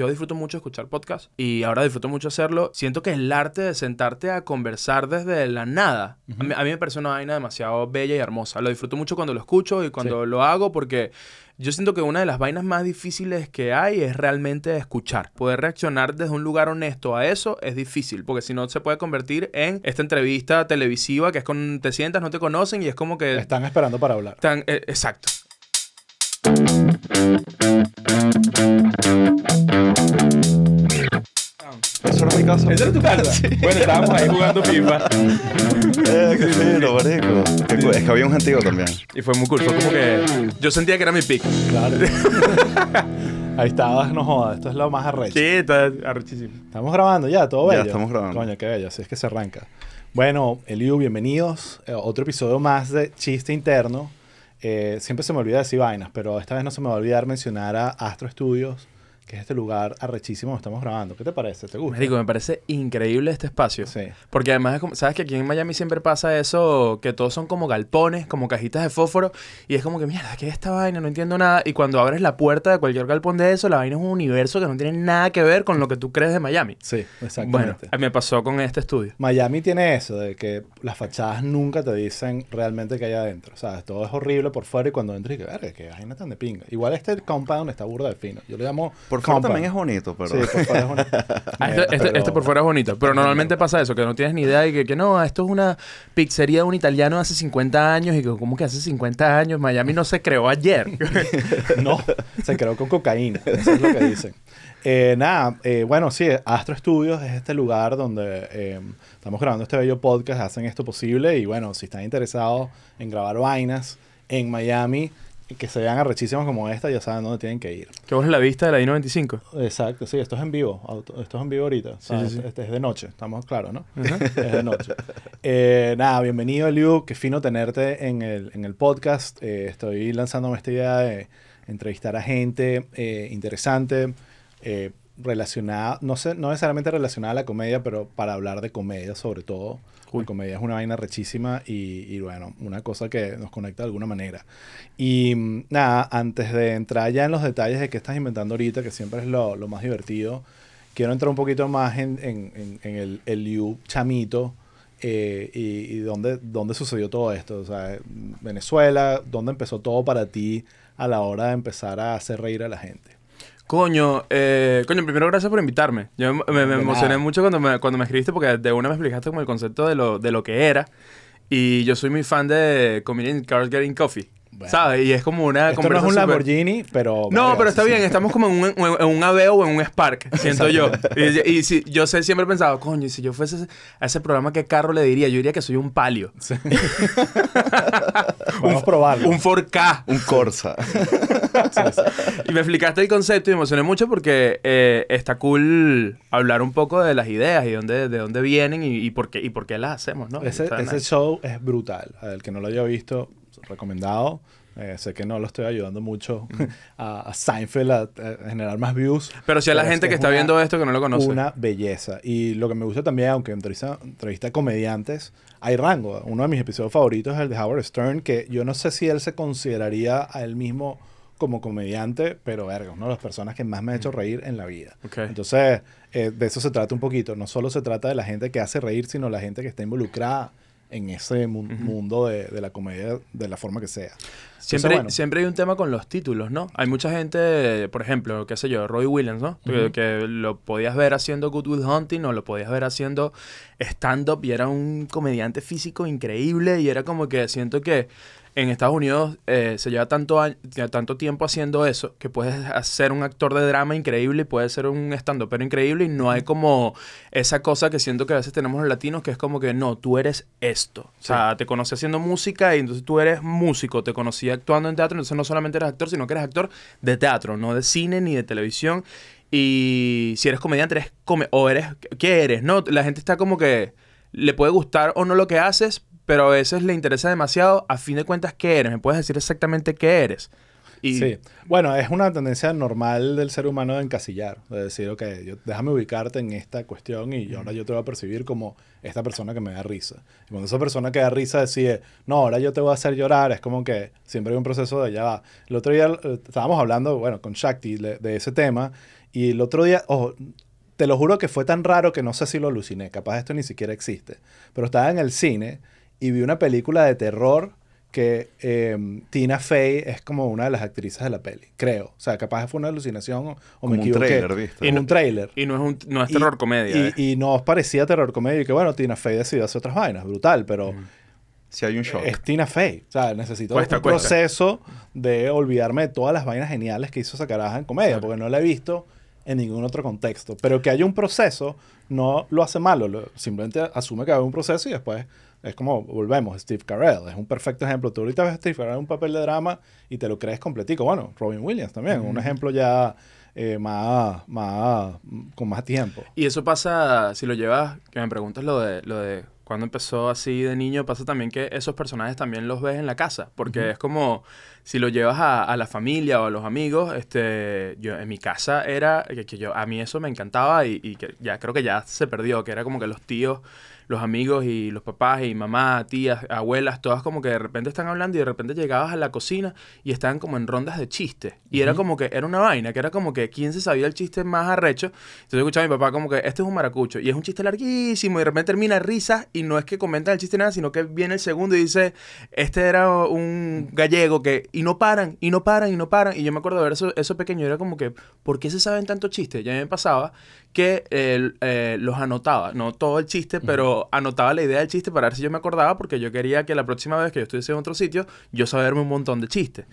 Yo disfruto mucho escuchar podcast y ahora disfruto mucho hacerlo. Siento que el arte de sentarte a conversar desde la nada, a, mí, a, mí, me parece una vaina demasiado bella y hermosa. Lo disfruto mucho cuando lo escucho y cuando lo hago porque yo siento que una de las vainas más difíciles que hay es realmente escuchar. Poder reaccionar desde un lugar honesto a eso es difícil, porque si no se puede convertir en esta entrevista televisiva que es con te sientas, no te conocen y es como que... Están esperando para hablar. Están, eh, exacto. Eso era mi casa. ¿Esa era tu casa? Bueno, estábamos ahí jugando FIFA. Eh, qué lindo, marico. Es que había un gentío también. Y fue muy cool. Fue como que yo sentía que era mi pick. Claro. Ahí estabas, no jodas. Esto es lo más arrecho. Sí, está arrechísimo. Estamos grabando ya, todo bello. Ya estamos grabando. Coño, qué bello. Así es que se arranca. Bueno, Eliu, bienvenidos. Eh, otro episodio más de Chiste Interno. Eh, siempre se me olvida decir vainas, pero esta vez no se me va a olvidar mencionar a Astro Studios, que es este lugar arrechísimo donde estamos grabando. ¿Qué te parece? ¿Te gusta? Marico, me parece increíble este espacio. Sí. Porque además, es como- ¿sabes que aquí en Miami siempre pasa eso? Que todos son como galpones, como cajitas de fósforo. Y es como que, mierda, ¿qué es esta vaina? No entiendo nada. Y cuando abres la puerta de cualquier galpón de eso, la vaina es un universo que no tiene nada que ver con lo que tú crees de Miami. Sí, Bueno, exactamente. mí me pasó con este estudio. Miami tiene eso, de que las fachadas nunca te dicen realmente qué hay adentro. O sea, todo es horrible por fuera y cuando entras y que, verga, qué vaina tan de pinga. Igual este compound está burda de fino. Yo le llamo Por fuera compound. también es bonito, pero. Sí, por fuera es. Ah, Mierda, este, este- este por fuera es bonito, pero normalmente pasa eso, que no tienes ni idea y que, que no, esto es una pizzería de un italiano hace 50 años y que como que hace 50 años Miami no se creó ayer. No, se creó con cocaína. Eso es lo que dicen. Eh, nada, eh, bueno, sí, Astro Studios es este lugar donde eh, estamos grabando este bello podcast, hacen esto posible y bueno, si están interesados en grabar vainas en Miami que se vean arrechísimas como esta, ya saben dónde tienen que ir. que vos la vista de la I-95. Exacto, sí, esto es en vivo, auto- esto es en vivo ahorita, sea, Sí, sí, sí. Este, este es de noche, estamos claros, ¿no? Es de noche. Eh, nada, bienvenido Eliu, qué fino tenerte en el, en el podcast. Eh, estoy lanzándome esta idea de entrevistar a gente eh, interesante, relacionada, no sé, no necesariamente relacionada a la comedia, pero para hablar de comedia sobre todo. Cool. La comedia es una vaina rechísima y, y bueno, una cosa que nos conecta de alguna manera. Y mm, nada, antes de entrar ya en los detalles de qué estás inventando ahorita, que siempre es lo, lo más divertido, quiero entrar un poquito más en, en- en- en el, el Liu chamito eh, y, y dónde, dónde sucedió todo esto. O sea, Venezuela, dónde empezó todo para ti a la hora de empezar a hacer reír a la gente. Coño, eh, coño, primero gracias por invitarme. Yo me, me- emocioné mucho cuando me, cuando me escribiste porque de una me explicaste como el concepto de lo, de lo que era. Y yo soy muy fan de Comedian Cars Getting Coffee. Bueno. ¿Sabes? Y es como una Esto no es un súper- Lamborghini, pero... No, verga, pero está sí, bien, estamos como en un, en un Aveo o en un Spark, siento yo. Y, y si, yo sé, siempre he pensado, coño, y si yo fuese a ese programa, ¿qué carro le diría? Yo diría que soy un palio. Sí. Vamos a probarlo. Un 4K. Un Corsa. Y me explicaste el concepto y me emocioné mucho porque eh, está cool hablar un poco de las ideas y dónde, de dónde vienen y, y por qué, y por qué las hacemos, ¿no? Ese, ese nice. show es brutal. El que no lo haya visto, recomendado. Eh, sé que no lo estoy ayudando mucho a, a Seinfeld a, a generar más views. Pero si a la es gente que es está una- viendo esto que no lo conoce. Una belleza. Y lo que me gusta también, aunque entrevista, entrevista a comediantes, hay rango. Uno de mis episodios favoritos es el de Howard Stern, que yo no sé si él se consideraría a él mismo como comediante, pero verga, una de las personas que más me ha hecho reír en la vida. Ok. Entonces, eh, de eso se trata un poquito. No solo se trata de la gente que hace reír, sino la gente que está involucrada en ese mu- mundo de, de la comedia de la forma que sea. Siempre, bueno. siempre hay un tema con los títulos, ¿no? Hay mucha gente, por ejemplo, qué sé yo, Roy Williams, ¿no? Que- lo podías ver haciendo Good Will Hunting o lo podías ver haciendo stand-up y era un comediante físico increíble y era como que siento que en Estados Unidos eh, se lleva tanto, año- tanto tiempo haciendo eso que puedes ser un actor de drama increíble y puedes ser un stand pero increíble y no hay como esa cosa que siento que a veces tenemos los latinos que es como que no, tú eres esto. O sea, te conocí haciendo música y entonces tú eres músico, te conocí actuando en teatro, entonces no solamente eres actor, sino que eres actor de teatro, no de cine ni de televisión. Y si eres comediante, eres come o eres ¿qué eres? No, la gente está como que le puede gustar o no lo que haces, pero a veces le interesa demasiado, a fin de cuentas, ¿qué eres? ¿Me puedes decir exactamente qué eres? Y Sí. Bueno, es una tendencia normal del ser humano de encasillar. De decir, ok, yo, déjame ubicarte en esta cuestión y ahora yo te voy a percibir como esta persona que me da risa. Y cuando esa persona que da risa decide, no, ahora yo te voy a hacer llorar, es como que siempre hay un proceso de ya va. El otro día eh, estábamos hablando, bueno, con Shakti de, de ese tema Y el otro día, ojo, te lo juro que fue tan raro que no sé si lo aluciné. Capaz esto ni siquiera existe. Pero estaba en el cine y vi una película de terror que eh, Tina Fey es como una de las actrices de la peli, creo. O sea, capaz fue una alucinación o, o Como me un equivoqué. tráiler, ¿viste? Como un tráiler. Y no es, un, no es Y- terror comedia. Y, eh. y no parecía terror comedia y que bueno, Tina Fey decidió hacer otras vainas, brutal, pero Si hay un shock. es Tina Fey. O sea, necesito Cuesta, un cuesta. proceso de olvidarme de todas las vainas geniales que hizo esa caraja en comedia, porque no la he visto en ningún otro contexto. Pero que haya un proceso no lo hace malo, lo- simplemente asume que hay un proceso y después es como, volvemos, Steve Carell, es un perfecto ejemplo. Tú ahorita ves a Steve Carell en un papel de drama y te lo crees completico. Bueno, Robin Williams también, un ejemplo ya eh, más, más, con más tiempo. Y eso pasa, si lo llevas, que me preguntas lo de, lo de cuando empezó así de niño, pasa también que esos personajes también los ves en la casa, porque es como si lo llevas a, a la familia o a los amigos, este, yo en mi casa era, que, que yo, a mí eso me encantaba y, y que ya creo que ya se perdió, que era como que los tíos, los amigos y los papás y mamá, tías, abuelas, todas como que de repente están hablando y de repente llegabas a la cocina y estaban como en rondas de chistes. Y era como que, era una vaina, que era como que quién se sabía el chiste más arrecho. Entonces escuchaba a mi papá como que, este es un maracucho. Y es un chiste larguísimo y de repente termina risa y no es que comentan el chiste nada, sino que viene el segundo y dice, este era un gallego que, y no paran, y no paran, y no paran. Y yo me acuerdo de ver eso, eso pequeño, era como que, ¿por qué se saben tantos chistes? Ya me pasaba que eh, eh, los anotaba, no todo el chiste, pero anotaba la idea del chiste para ver si yo me acordaba, porque yo quería que la próxima vez que yo estuviese en otro sitio, yo saberme un montón de chistes.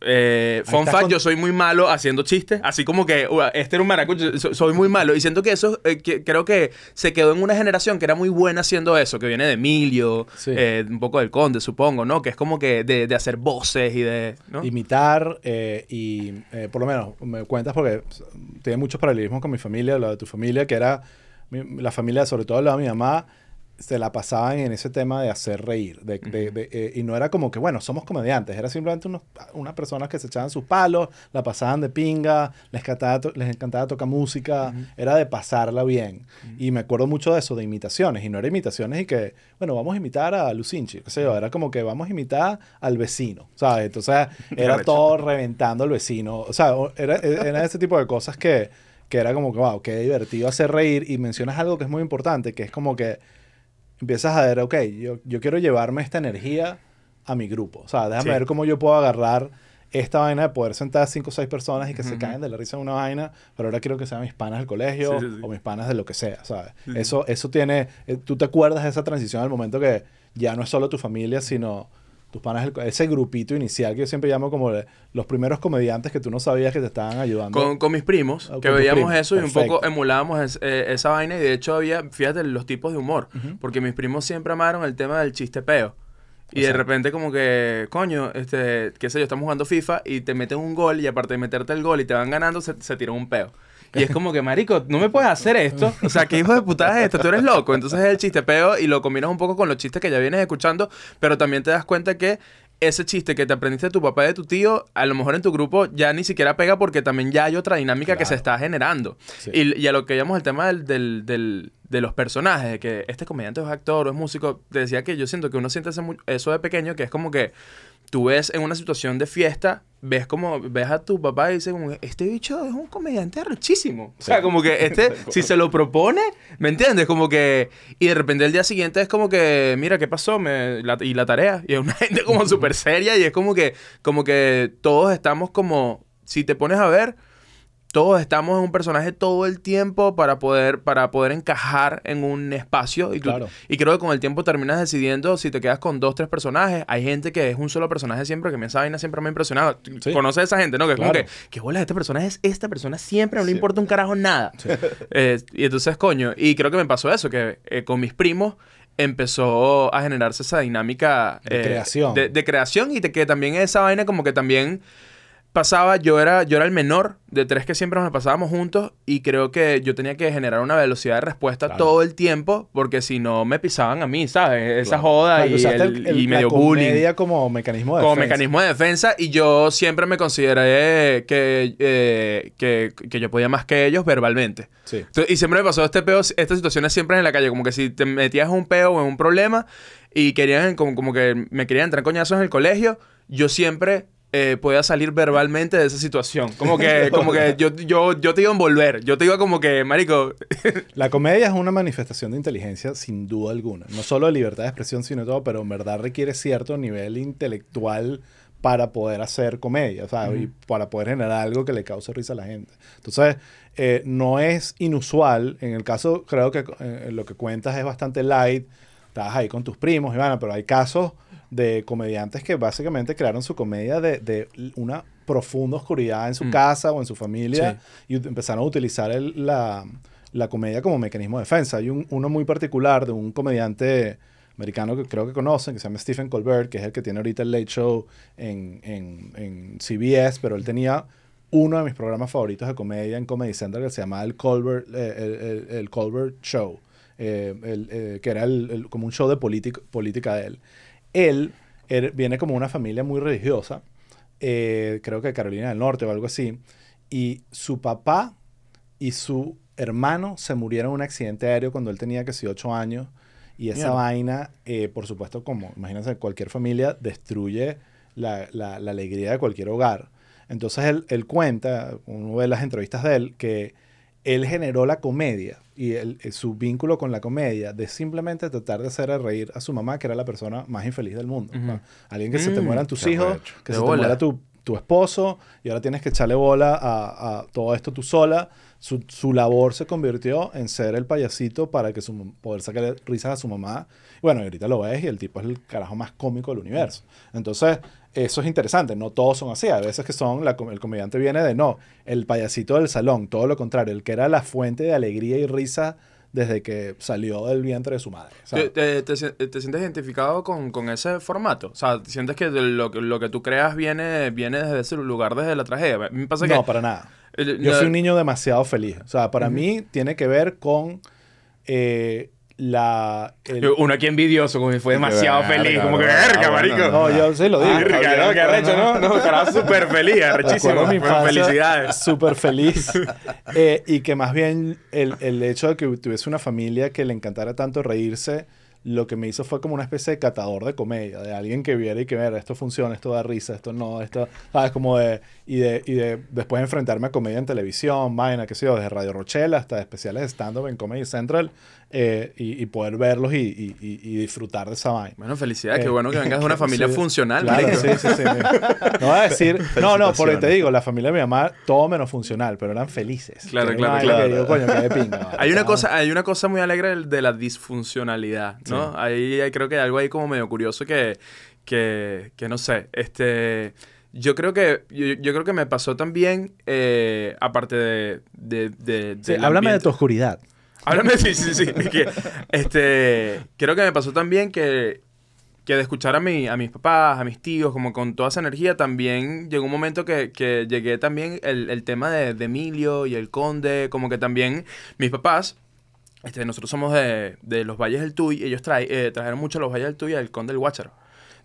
Eh, fun fact, con- yo soy muy malo haciendo chistes, así como que "Ua, este era un maracucho, so- soy muy malo. Y siento que eso, eh, que- creo que se quedó en una generación que era muy buena haciendo eso, que viene de Emilio, Sí. eh, un poco del Conde, supongo, ¿no? Que es como que de, de hacer voces y de... ¿no? imitar eh, y eh, por lo menos me cuentas porque tiene muchos paralelismos con mi familia, lo de tu familia, que era mi- la familia, sobre todo la de mi mamá, se la pasaban en ese tema de hacer reír. de- de- de, eh, y no era como que, bueno, somos comediantes, era simplemente unos, unas personas que se echaban sus palos, la pasaban de pinga, les encantaba, to- les encantaba tocar música, era de pasarla bien. Y me acuerdo mucho de eso, de imitaciones, y no era imitaciones y que, bueno, vamos a imitar a Lucinchi, qué sé yo, era como que vamos a imitar al vecino, ¿sabes? Entonces era todo reventando al vecino, o sea, era, era ese tipo de cosas que, que era como que, wow, qué divertido hacer reír, y mencionas algo que es muy importante, que es como que empiezas a ver, ok, yo, yo quiero llevarme esta energía a mi grupo. O sea, déjame Sí. ver cómo yo puedo agarrar esta vaina de poder sentar a cinco o seis personas y que se Ujú. caigan de la risa en una vaina, pero ahora quiero que sean mis panas del colegio Sí, sí, sí. o mis panas de lo que sea, ¿sabes? Eso, eso tiene, eh, tú te acuerdas de esa transición al momento que ya no es solo tu familia, sino tus panas, ese grupito inicial que yo siempre llamo como los primeros comediantes que tú no sabías que te estaban ayudando. Con, con mis primos, Ah, que veíamos primos, eso y un poco emulábamos es- eh, esa vaina y de hecho había, fíjate, los tipos de humor, porque mis primos siempre amaron el tema del chiste peo. Y de repente como que, coño, este, qué sé yo, estamos jugando FIFA y te meten un gol y aparte de meterte el gol y te van ganando, se, se tiran un peo. Y es como que, marico, no me puedes hacer esto. O sea, ¿qué hijo de puta es esto? Tú eres loco. Entonces es el chiste peo y lo combinas un poco con los chistes que ya vienes escuchando, pero también te das cuenta que ese chiste que te aprendiste de tu papá y de tu tío, a lo mejor en tu grupo ya ni siquiera pega porque también ya hay otra dinámica que se está generando. Sí. Y, y a lo que llamamos el tema del, del- del- de los personajes, de que este comediante es actor o es músico, te decía que yo siento que uno siente eso de pequeño, que es como que tú ves en una situación de fiesta, ves como, ves a tu papá y dices como, este bicho es un comediante arrechísimo. O sea, como que este, si se lo propone, ¿me entiendes? Como que, y de repente el día siguiente es como que, mira, ¿qué pasó? Me, la- y la tarea. Y es una gente como súper seria y es como que, como que todos estamos como, si te pones a ver, todos estamos en un personaje todo el tiempo para poder, para poder encajar en un espacio. Y, tú- Claro. y creo que con el tiempo terminas decidiendo si te quedas con dos, tres personajes. Hay gente que es un solo personaje siempre, que me esa vaina siempre me ha impresionado. Sí. Conoces a esa gente, ¿no? Que es como que, ¿qué bolas este personaje es esta persona siempre? No le importa un carajo nada. Eh, y entonces, coño, y creo que me pasó eso, que eh, con mis primos empezó a generarse esa dinámica De eh, creación. de, de creación y que también esa vaina como que también pasaba, yo era, yo era el menor de tres que siempre nos pasábamos juntos y creo que yo tenía que generar una velocidad de respuesta Claro. todo el tiempo porque si no me pisaban a mí, ¿sabes? Esa Claro. joda Claro, y, el- el- el- y la medio bullying como mecanismo de como defensa. mecanismo de defensa y yo siempre me consideré que, eh, que, que yo podía más que ellos verbalmente. Sí. Entonces, y siempre me pasó este peo, estas situaciones siempre en la calle, como que si te metías en un peo o en un problema y querían, como, como que me querían entrar coñazos en el colegio, yo siempre eh, pueda salir verbalmente de esa situación. Como que, como que yo, yo, yo te iba a envolver. Yo te iba como que, marico... La comedia es una manifestación de inteligencia sin duda alguna. No solo de libertad de expresión, sino todo, pero en verdad requiere cierto nivel intelectual para poder hacer comedia, ¿sabes? Y para poder generar algo que le cause risa a la gente. Entonces, eh, no es inusual. En el caso, creo que eh, lo que cuentas es bastante light. Estás ahí con tus primos, bueno, pero hay casos de comediantes que básicamente crearon su comedia de, de una profunda oscuridad en su Mm. casa o en su familia y empezaron a utilizar el- la, la comedia como mecanismo de defensa. Hay un- uno muy particular de un comediante americano que creo que conocen, que se llama Stephen Colbert, que es el que tiene ahorita el Late Show en, en, en CBS, pero él tenía uno de mis programas favoritos de comedia en Comedy Central que se llamaba el Colbert, eh, el, el- el Colbert Show, eh, el- eh, que era como un show de política de él. Él er- viene como una familia muy religiosa, eh, creo que Carolina del Norte o algo así, y su papá y su hermano se murieron en un accidente aéreo cuando él tenía sí 8 años. Y esa Mierda. vaina, eh, por supuesto, como imagínense, cualquier familia destruye la, la- la alegría de cualquier hogar. Entonces él, él cuenta, uno ve las entrevistas de él, que él generó la comedia y el- eh, su vínculo con la comedia de simplemente tratar de hacer reír a su mamá, que era la persona más infeliz del mundo. Ujú. ¿no? Alguien que se te Mm, mueran tus qué hijos, que De se te bola. muera tu, tu esposo y ahora tienes que echarle bola a, a todo esto tú sola. Su, su labor se convirtió en ser el payasito para que su, poder sacarle risas a su mamá. Bueno, y ahorita lo ves y el tipo es el carajo más cómico del universo. Entonces, eso es interesante. No todos son así. A veces que son, la el comediante viene de no, el payasito del salón, todo lo contrario, el que era la fuente de alegría y risa desde que salió del vientre de su madre. ¿Te, te- te sien- te sientes identificado con, con ese formato? O sea, ¿sientes que lo, que- lo que tú creas viene, viene desde ese lugar, desde la tragedia? A mí me pasa que... No, para nada. Yo fui un niño demasiado feliz. O sea, para mí tiene que ver con eh, la... el- Uno aquí envidioso, como que fue demasiado verga, feliz. Como que, verga, marico. No, yo sí lo digo. Ah, verga, no, qué arrecho, ¿no? No, carajo, súper feliz, arrechísimo. Felicidades. Súper feliz. Eh, y que más bien el, el hecho de que tuviese una familia que le encantara tanto reírse, lo que me hizo fue como una especie de catador de comedia, de alguien que viera y que viera, esto funciona, esto da risa, esto no, esto, ¿sabes? Como de, y de, y de después enfrentarme a comedia en televisión, vaina, qué sé yo, desde Radio Rochelle hasta especiales de stand-up en Comedy Central, eh, y, y poder verlos y, y- y- y disfrutar de esa vaina. Bueno, felicidades. Qué Eh, bueno que vengas de una familia sí, funcional, Claro, sí, sí, sí. No voy a decir, no, no, porque te digo, la familia de mi mamá, todo menos funcional, pero eran felices. Claro, Que claro, claro. que digo, coño, qué de pinga. Hay una, Estaba- cosa, hay una cosa muy alegre de la disfuncionalidad, ¿no? Ahí hay- creo que hay algo ahí como medio curioso que, que, que no sé, este... Yo creo que, yo, yo creo que me pasó también, eh, aparte de... de, de- Sí, háblame de tu oscuridad. Háblame, sí, sí, sí. que, este, creo que me pasó también que, que de escuchar a, mi, a mis papás, a mis tíos, como con toda esa energía, también llegó un momento que, que llegué también el, el tema de, Emilio y el Conde, como que también mis papás, este, nosotros somos de, de los Valles del Tuy, ellos trae, eh, trajeron mucho a los Valles del Tuy y al Conde del Guácharo.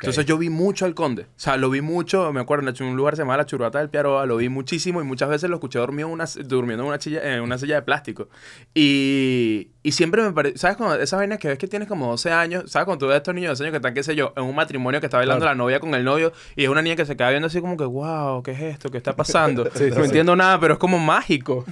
Entonces yo vi mucho al conde. O sea, lo vi mucho, me acuerdo, en un lugar se llama La Churrata del Piaroa, lo vi muchísimo y muchas veces lo escuché dormido en una, durmiendo en una, silla, en una silla de plástico. Y, y siempre me parece, ¿sabes? Cuando esas vainas que ves que tienes como 12 años, ¿sabes? Cuando tú ves a estos niños de 12 años que están, qué sé yo, en un matrimonio que está bailando Claro. la novia con el novio y es una niña que se queda viendo así como que, wow, ¿qué es esto? ¿Qué está pasando? Sí, no sí. entiendo nada, pero es como mágico.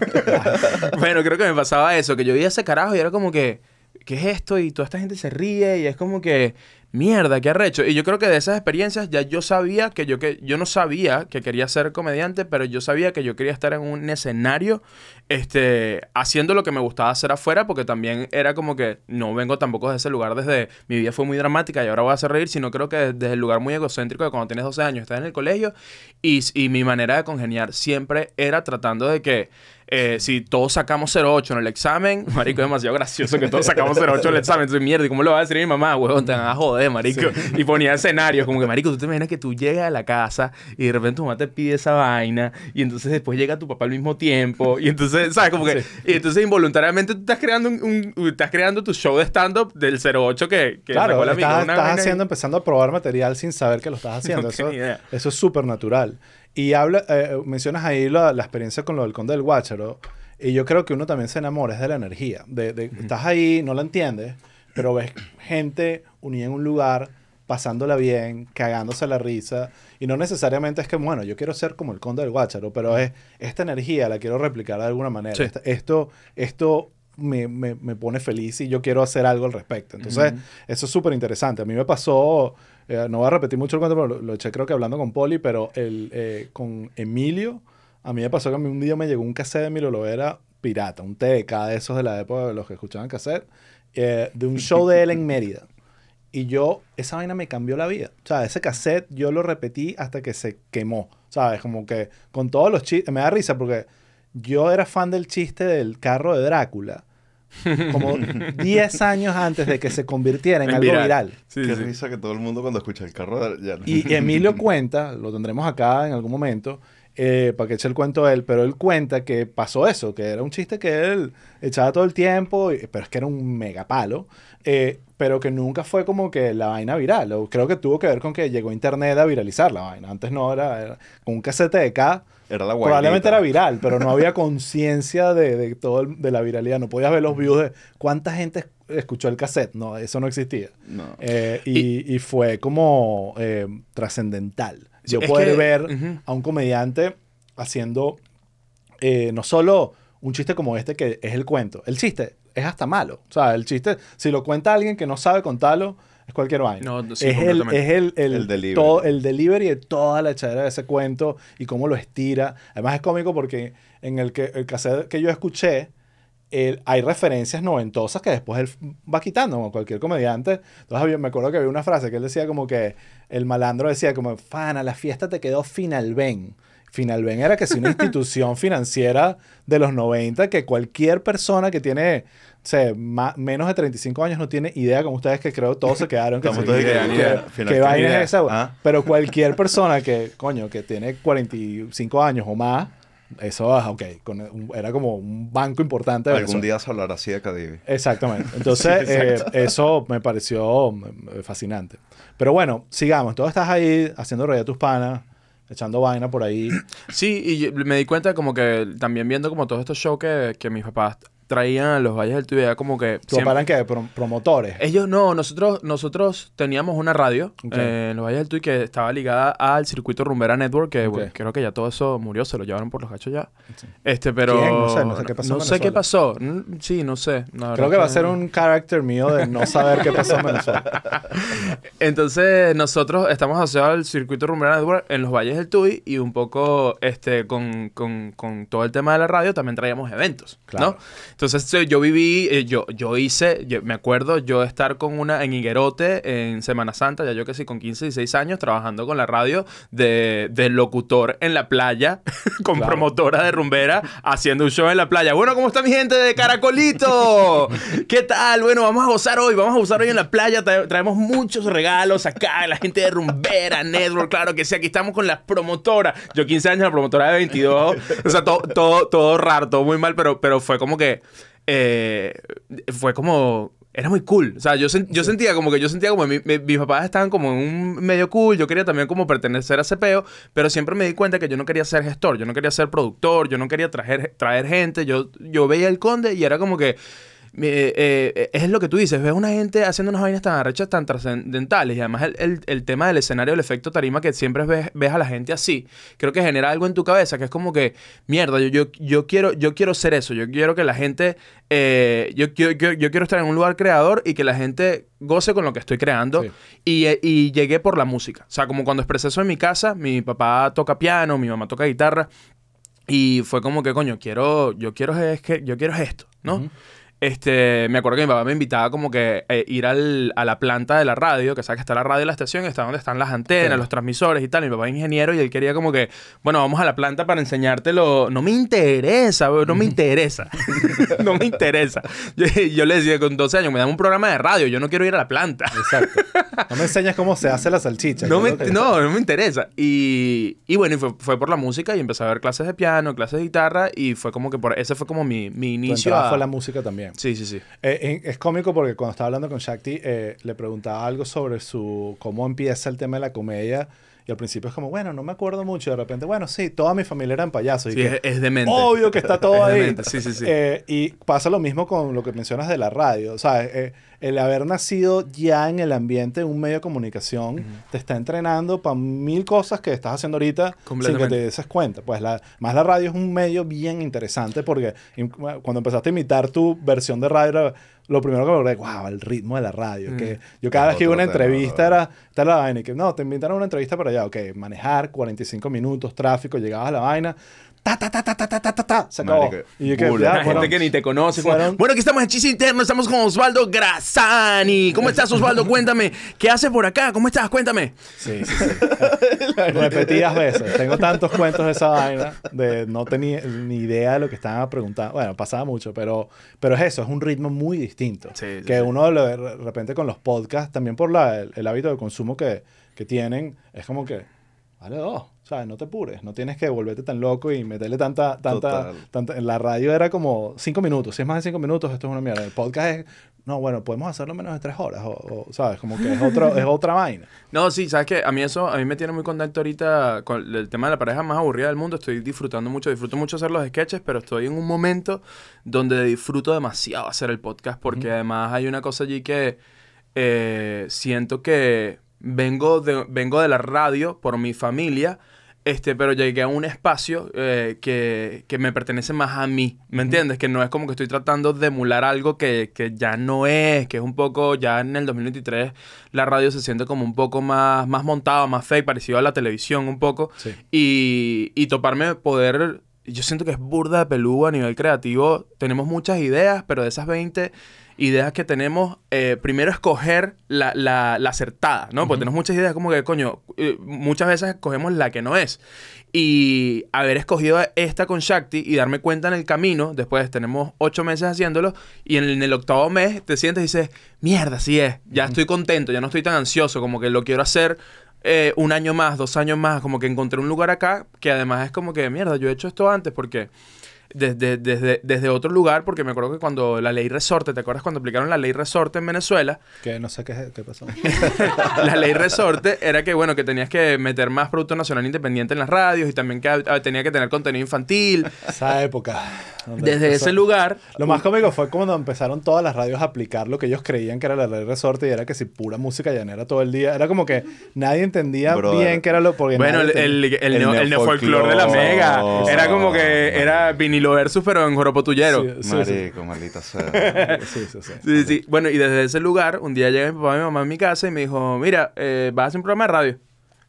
bueno, creo que me pasaba eso, que yo vi ese carajo y era como que, ¿qué es esto? Y toda esta gente se ríe y es como que, mierda, qué arrecho. Y yo creo que de esas experiencias ya yo sabía que yo, que yo no sabía que quería ser comediante, pero yo sabía que yo quería estar en un escenario este, haciendo lo que me gustaba hacer afuera, porque también era como que no vengo tampoco de ese lugar desde mi vida fue muy dramática y ahora voy a hacer reír, sino creo que desde el lugar muy egocéntrico de cuando tienes 12 años, estás en el colegio y, y mi manera de congeniar siempre era tratando de que eh, si todos sacamos 08 en el examen, marico, es demasiado gracioso que todos sacamos 08 en el examen. Entonces, mierda, ¿y cómo lo va a decir mi mamá? Huevón, te van a joder, marico. Y ponía escenarios como que, marico, tú te imaginas que tú llegas a la casa y de repente tu mamá te pide esa vaina y entonces después llega tu papá al mismo tiempo y entonces, ¿sabes? Como que, y entonces involuntariamente tú estás creando un, un- estás creando tu show de stand-up del 08 que, que Claro, estás, estás haciendo, empezando a probar material sin saber que lo estás haciendo. No eso, eso es súper natural. Y habla, eh, mencionas ahí la, la experiencia con lo del Conde del Guácharo. Y yo creo que uno también se enamora es de la energía. De, de- Estás ahí, no la entiendes, pero ves gente unida en un lugar pasándola bien, cagándose la risa. Y no necesariamente es que, bueno, yo quiero ser como el conde del Guácharo, pero es esta energía la quiero replicar de alguna manera. Sí. Esta- Esto, esto me, me- me pone feliz y yo quiero hacer algo al respecto. Entonces, Ujú. eso es súper interesante. A mí me pasó, eh, no voy a repetir mucho el cuento, pero lo, lo eché creo que hablando con Poli, pero el, eh, con Emilio, a mí me pasó que a mí un día me llegó un cassette de Emilio Lovera pirata, un TDK de esos de la época de los que escuchaban cassette, eh, de un show de él en Mérida. Y yo, esa vaina me cambió la vida. O sea, ese cassette yo lo repetí hasta que se quemó. ¿Sabes? Como que con todos los chistes. Me da risa porque yo era fan del chiste del carro de Drácula. Como 10 años antes de que se convirtiera en, En algo viral. viral. Sí, Qué sí. risa que todo el mundo cuando escucha el carro de- ya Y Emilio cuenta, lo tendremos acá en algún momento, eh, para que eche el cuento él, pero él cuenta que pasó eso, que era un chiste que él echaba todo el tiempo, y- pero es que era un mega palo, eh, pero que nunca fue como que la vaina viral. O creo que tuvo que ver con que llegó internet a viralizar la vaina. Antes no era, era con un cassette de K. Era la Probablemente era viral, pero no había conciencia de, de todo el- de la viralidad. No podías ver los views de cuánta gente es- escuchó el cassette. No, eso no existía. No. Eh, y, y fue como eh, trascendental. Yo poder que- ver a un comediante haciendo eh, no solo un chiste como este que es el cuento, el chiste es hasta malo. O sea, el chiste, si lo cuenta alguien que no sabe contarlo, es cualquier vaina. No, sí, es, el, es el, el, El delivery. todo- el delivery de toda la echadera de ese cuento y cómo lo estira. Además es cómico porque en el, que, el cassette que yo escuché, el- hay referencias noventosas que después él va quitando, como cualquier comediante. Entonces había- me acuerdo que había una frase que él decía como que el malandro decía como, Fana, la fiesta te quedó Finalben. Finalben era que si una institución financiera de los 90 que cualquier persona que tiene o sea, ma- menos de 35 años no tiene idea, como ustedes que creo todos se quedaron. que sí, que- que- que- idea. ¿Qué Final, vaina es esa? Ah. Pero cualquier persona que, coño, que tiene 45 años o más, eso, ah, ok, con era como un banco importante. Algún Venezuela. día se hablará así de Cadivi. Exactamente. Entonces, eh, eso me pareció eh, fascinante. Pero bueno, sigamos. Tú estás ahí haciendo reír a tus panas, echando vaina por ahí. Sí, y me di cuenta como que también viendo como todos estos shows que, que mis papás traían a los valles del era como que... ¿Tu siempre- que Pro- promotores. Ellos no, nosotros, nosotros teníamos una radio eh, en los Valles del Tuy que estaba ligada al circuito Rumbera Network, que bueno, creo que ya todo eso murió, se lo llevaron por los gachos ya. Este, pero. ¿Quién? No sé, no sé qué pasó No sé qué pasó. Mm, Sí, no sé. Creo que va a ser un character mío de no saber qué pasó en Venezuela. Entonces, nosotros estamos asociados al circuito Rumbera Network en los Valles del Tuy y un poco este, con, con- con todo el tema de la radio también traíamos eventos, Claro. ¿no? Entonces, yo viví, eh, yo, yo hice, yo- me acuerdo yo estar con una en Higuerote en Semana Santa, ya yo que sí, con 15, 16 años, trabajando con la radio de, de locutor en la playa, con Claro. promotora de rumbera, haciendo un show en la playa. Bueno, ¿cómo está mi gente de Caracolito? ¿Qué tal? Bueno, vamos a gozar hoy, vamos a gozar hoy en la playa. Trae- traemos muchos regalos acá, la gente de rumbera, Network, claro que sí. Aquí estamos con la promotora. Yo 15 años, la promotora de 22. O sea, todo, todo, todo raro, todo muy mal, pero, pero fue como que... eh, fue como era muy cool. O sea, yo, sen- yo sentía como que yo sentía como mi- mi- mis papás estaban como en un medio cool. Yo quería también como pertenecer a ese peo, pero siempre me di cuenta que yo no quería ser gestor, yo no quería ser productor, yo no quería traer, traer gente. Yo, yo veía el conde y era como que eh, eh, es lo que tú dices, ves una gente haciendo unas vainas tan arrechas, tan trascendentales y además el, el- el tema del escenario, el efecto tarima, que siempre ves, ves a la gente así, creo que genera algo en tu cabeza que es como que, mierda, yo, yo, yo, quiero, yo quiero ser eso, yo quiero que la gente, eh, yo, yo, yo, yo quiero estar en un lugar creador y que la gente goce con lo que estoy creando Sí. y, y llegué por la música, o sea, como cuando expresé eso en mi casa, mi papá toca piano, mi mamá toca guitarra y fue como que, coño, quiero, yo quiero es que, yo quiero es esto, ¿no? Este, me acuerdo que mi papá me invitaba como que eh, ir al- a la planta de la radio, que sabes que está la radio y la estación, está donde están las antenas, los transmisores y tal. Mi papá es ingeniero y él quería como que, bueno, vamos a la planta para enseñártelo. No me interesa, bro, no me interesa. no me interesa. Yo, yo le decía con 12 años, me dan un programa de radio, yo no quiero ir a la planta. Exacto. No me enseñas cómo se hace la salchicha. No me, no, no me interesa. Y, y bueno, y fue, fue por la música y empecé a ver clases de piano, clases de guitarra y fue como que por ese fue como mi, mi inicio. a- fue la música también. Sí, sí, sí. Eh, eh, es cómico porque cuando estaba hablando con Shakti, eh, le preguntaba algo sobre su cómo empieza el tema de la comedia Y al principio es como, bueno, no me acuerdo mucho. De repente, bueno, sí, toda mi familia eran payasos. Sí, y es, que, es demente. obvio que está todo Es ahí. Sí, sí, sí. Eh, y pasa lo mismo con lo que mencionas de la radio. O sea, eh, el haber nacido ya en el ambiente de un medio de comunicación te está entrenando para mil cosas que estás haciendo ahorita sin que te des cuenta. Pues la, más la radio es un medio bien interesante porque cuando empezaste a imitar tu versión de radio, era lo primero que me acordé, wow, el ritmo de la radio. Mm. Que yo cada Es vez que iba a una tema, entrevista ¿verdad? era, está la vaina y que no, te invitaron a una entrevista para allá, ok, manejar 45 minutos, tráfico, llegabas a la vaina, ta, ta, ta, ta, ta, ta, ta, ta, ta, se acabó. Y yo que, ya, La gente que ni te conoce. como, fueron- Bueno, aquí estamos en Chiste Interno, estamos con Osvaldo Grassani. ¿Cómo estás, Osvaldo? Cuéntame. ¿Qué haces por acá? ¿Cómo estás? Cuéntame. Sí, sí, sí. Repetidas veces. Tengo tantos cuentos de esa vaina de no tenía ni idea de lo que estaban preguntando. Bueno, pasaba mucho, pero, pero es eso, es un ritmo muy distinto. Sí, sí, que sí. uno lo- de repente con los podcasts, también por la- el, el hábito de consumo que, que tienen, es como que, vale dos. ¿Sabes? No te apures, no tienes que volverte tan loco y meterle tanta, tanta, tanta... En la radio era como cinco minutos. Si es más de cinco minutos, esto es una mierda. El podcast es, no, bueno, podemos hacerlo menos de tres horas. O, o, ¿sabes? Como que es, otro, es otra vaina. No, sí, sabes que a mí eso, a mí me tiene muy contento ahorita con el tema de la pareja más aburrida del mundo. Estoy disfrutando mucho, disfruto mucho hacer los sketches, pero estoy en un momento donde disfruto demasiado hacer el podcast porque además hay una cosa allí que eh, siento que vengo de, vengo de la radio por mi familia. Este, pero llegué a un espacio eh, que, que me pertenece más a mí, ¿me entiendes? Que no es como que estoy tratando de emular algo que, que ya no es, que es un poco, ya en el 2023 la radio se siente como un poco más, más montado, más fake, parecido a la televisión un poco. Sí. Y, y toparme poder, yo siento que es burda de peludo a nivel creativo. Tenemos muchas ideas, pero de esas 20 ideas que tenemos, eh, primero escoger la, la, la acertada, ¿no? Porque tenemos muchas ideas como que, coño, eh, muchas veces escogemos la que no es. Y haber escogido esta con Shakti y darme cuenta en el camino, después tenemos ocho meses haciéndolo, y en el, en el octavo mes te sientes y dices, mierda, sí es, ya estoy contento, ya no estoy tan ansioso, como que lo quiero hacer eh, un año más, dos años más, como que encontré un lugar acá que además es como que, mierda, yo he hecho esto antes porque desde, desde, desde otro lugar, porque me acuerdo que cuando la ley resorte, ¿te acuerdas cuando aplicaron la ley resorte en Venezuela? Que no sé qué, qué pasó. la ley resorte era que, bueno, que tenías que meter más producto nacional independiente en las radios y también que ah, tenía que tener contenido infantil. Esa época. Desde empezó- ese lugar... Lo más cómico fue cuando empezaron todas las radios a aplicar lo que ellos creían que era la ley resorte y era que si pura música llanera todo el día. Era como que nadie entendía Brother. bien qué era lo porque Bueno, el, el, el, El neo- el neofolclore de la mega. Oh. Era como que era vinilo versus, pero en joropotuyero. Sí, sí, sí. Marico, maldita sea. Sí, sí, sí. Sí, sí. Bueno, y desde ese lugar, un día llega mi papá y mi mamá a mi casa y me dijo, mira, eh, vas a hacer un programa de radio.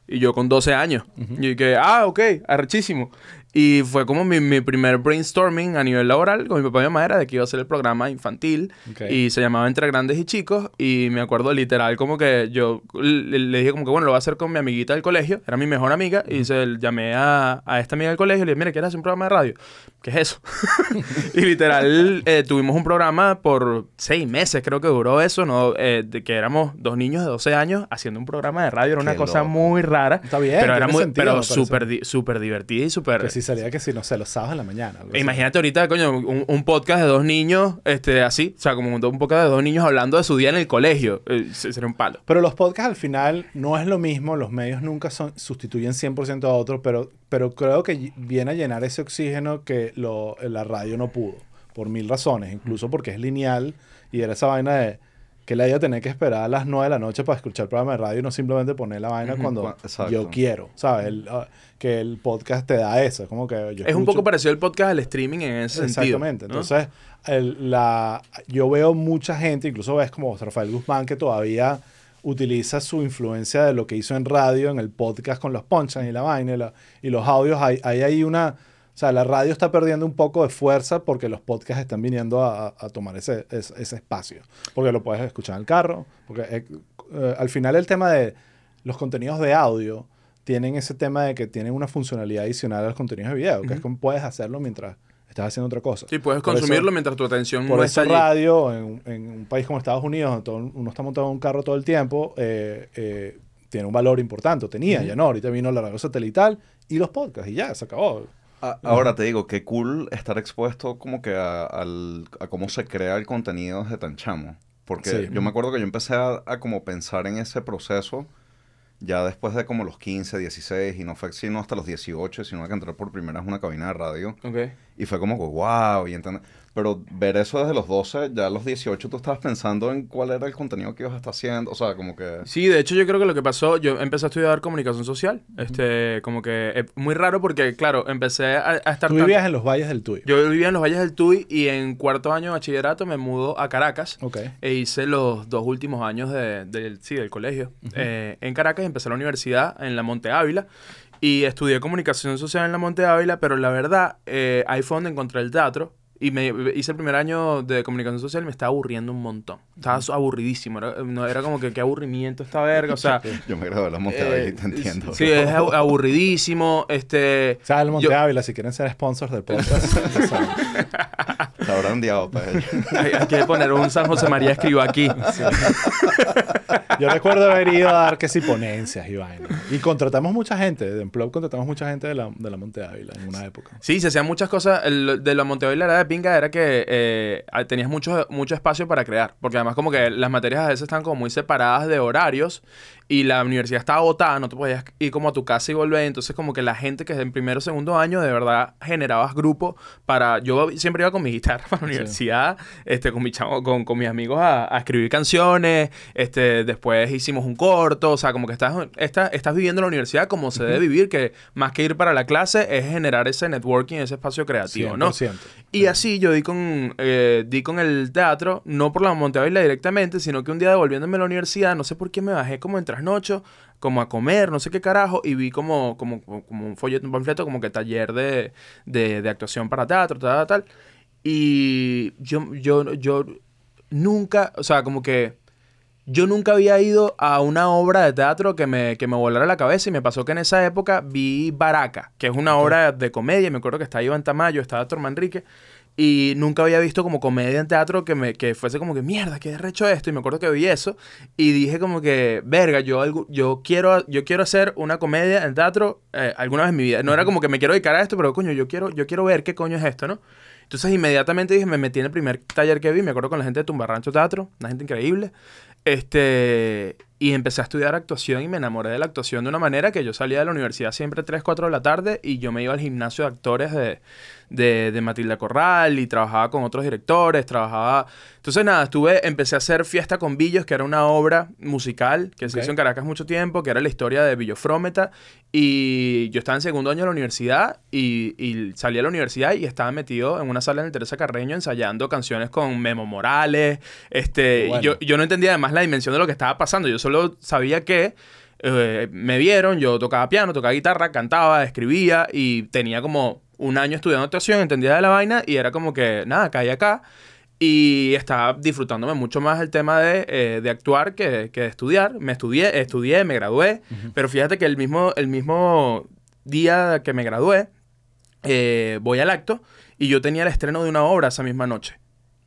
Y yo con 12 años. Y que, ah, ok, arrechísimo. Y fue como mi, mi primer brainstorming a nivel laboral con mi papá y mi mamá era de que iba a hacer el programa infantil. Ok. Y se llamaba Entre Grandes y Chicos. Y me acuerdo literal como que yo le, le dije como que, bueno, lo voy a hacer con mi amiguita del colegio. Era mi mejor amiga. Y se llamé a, a esta amiga del colegio y le dije, mira, ¿quieres hacer un programa de radio? ¿Qué es eso? y literal eh, tuvimos un programa por seis meses, creo que duró eso, ¿no? Eh, de que éramos dos niños de 12 años haciendo un programa de radio. Era una Qué cosa loco. muy rara. Está bien, Pero era muy, sentido, pero súper di- divertida y súper... Salía que si, no sé, los sábados en la mañana. algo así. Imagínate ahorita, coño, un, un podcast de dos niños, este, así, o sea, como un, un podcast de dos niños hablando de su día en el colegio. Eh, se- sería un palo. Pero los podcasts al final no es lo mismo, los medios nunca son, sustituyen 100% a otros, pero, pero creo que viene a llenar ese oxígeno que lo, la radio no pudo, por mil razones, incluso porque es lineal y era esa vaina de que la idea tener que esperar a las 9 de la noche para escuchar el programa de radio y no simplemente poner la vaina cuando exacto. yo quiero, ¿sabes? El, ah, que el podcast te da eso, es como que yo Es un poco parecido al podcast al streaming en ese sentido. Exactamente. ¿no? Entonces, el- la, yo veo mucha gente, incluso ves como Rafael Guzmán, que todavía utiliza su influencia de lo que hizo en radio, en el podcast con los punchlines y la vaina y, la- y los audios. Hay, hay ahí una... O sea, la radio está perdiendo un poco de fuerza porque los podcasts están viniendo a, a- tomar ese, ese, ese espacio. Porque lo puedes escuchar en el carro. Porque eh, eh, al final el tema de los contenidos de audio tienen ese tema de que tienen una funcionalidad adicional a los contenidos de video, que es como puedes hacerlo mientras estás haciendo otra cosa. Sí, puedes Por eso- consumirlo mientras tu atención Por no eso allí. radio, en, un- en un país como Estados Unidos, donde todo- uno está montado en un carro todo el tiempo, eh, tiene un valor importante. Tenía, ya no. Ahorita vino la radio satelital y los podcasts y ya, se acabó. A- Ahora te digo, qué cool estar expuesto como que a, al- a cómo se crea el contenido desde tan chamo. Porque Sí. yo me acuerdo que yo empecé a, a como pensar en ese proceso ya después de como los 15, 16, y no fue sino hasta los 18, sino que entré por primera vez en una cabina de radio. Ok. Y fue como, wow, y entender. Pero ver eso desde los 12, ya a los 18 tú estabas pensando en cuál era el contenido que ibas a estar haciendo. O sea, como que... Sí, de hecho yo creo que lo que pasó, yo empecé a estudiar comunicación social, este, como que es muy raro porque, claro, empecé a, a estar... Tú tan- vivías en los valles del Tuy. Yo vivía en los Valles del Tuy y en cuarto año de bachillerato me mudo a Caracas Ok. e hice los dos últimos años de, del, sí, del colegio eh, en Caracas y empecé la universidad en la Monte Ávila y estudié comunicación social en la Monte Ávila, pero la verdad, eh, ahí fue donde encontré el teatro. Y me hice el primer año de comunicación social y me estaba aburriendo un montón. Estaba aburridísimo. Era, no, era como que qué aburrimiento esta verga. O sea, Yo me gradué de la Monte eh, y te entiendo. sí, es abu- aburridísimo. Este, O sea, el Monte Yo- Ávila, si quieren ser sponsors del podcast, Te habrán diado para hay, hay que poner un San José María escribo aquí. Yo recuerdo haber ido a dar que sí ponencias y vainas. Y contratamos mucha gente. De Emplop contratamos mucha gente de la, de la Monte Ávila en una época. Sí, se hacían muchas cosas. El- de la Montevideo era de pinga era que eh, tenías mucho, mucho espacio para crear. Porque además como que las materias a veces están como muy separadas de horarios y la universidad estaba botada, no te podías ir como a tu casa y volver. Entonces como que la gente que en primero o segundo año de verdad generabas grupo para... Yo siempre iba con mi guitarra para la universidad, este, con, mi chavo, con, con mis amigos a, a escribir canciones. Este, después hicimos un corto. O sea, como que estás, estás, estás viviendo la universidad como se debe vivir, que más que ir para la clase es generar ese networking, ese espacio creativo, ¿no? 100%. Y así yo di con, eh, di con el teatro, no por la Monte Ávila directamente, sino que un día devolviéndome a la universidad, no sé por qué me bajé como en trasnocho, como a comer, no sé qué carajo, y vi como, como, como un folleto, un panfleto, como que taller de, de, de actuación para teatro, tal, tal. Y yo, yo, yo nunca, o sea, como que yo nunca había ido a una obra de teatro que me, que me volara la cabeza y me pasó que en esa época vi Baraca, que es una obra de comedia. Me acuerdo que estaba Iván Tamayo, estaba Héctor Manrique. Y nunca había visto como comedia en teatro que, me, que fuese como que, mierda, qué recho esto. Y me acuerdo que vi eso y dije como que, verga, yo, algu- yo, quiero, yo quiero hacer una comedia en teatro eh, alguna vez en mi vida. No era como que me quiero dedicar a esto, pero coño, yo quiero, yo quiero ver qué coño es esto, ¿no? Entonces inmediatamente dije, me metí en el primer taller que vi, me acuerdo con la gente de Tumbarrancho Teatro, una gente increíble. Este, y empecé a estudiar actuación y me enamoré de la actuación de una manera que yo salía de la universidad siempre 3, 4 de la tarde y yo me iba al gimnasio de actores de, de, de Matilda Corral y trabajaba con otros directores, trabajaba... Entonces nada, estuve, empecé a hacer Fiesta con Billos, que era una obra musical que se hizo en Caracas mucho tiempo, que era la historia de Billo Frómeta y yo estaba en segundo año de la universidad y, y salí a la universidad y estaba metido en una sala en el Teresa Carreño ensayando canciones con Memo Morales, este, Bueno. yo, yo no entendía además la dimensión de lo que estaba pasando, yo solo sabía que eh, me vieron, yo tocaba piano, tocaba guitarra, cantaba, escribía y tenía como un año estudiando actuación, entendía de la vaina y era como que, nada, caí acá y estaba disfrutándome mucho más el tema de, eh, de actuar que, que de estudiar. Me estudié, estudié, me gradué, pero fíjate que el mismo, el mismo día que me gradué, eh, voy al acto y yo tenía el estreno de una obra esa misma noche.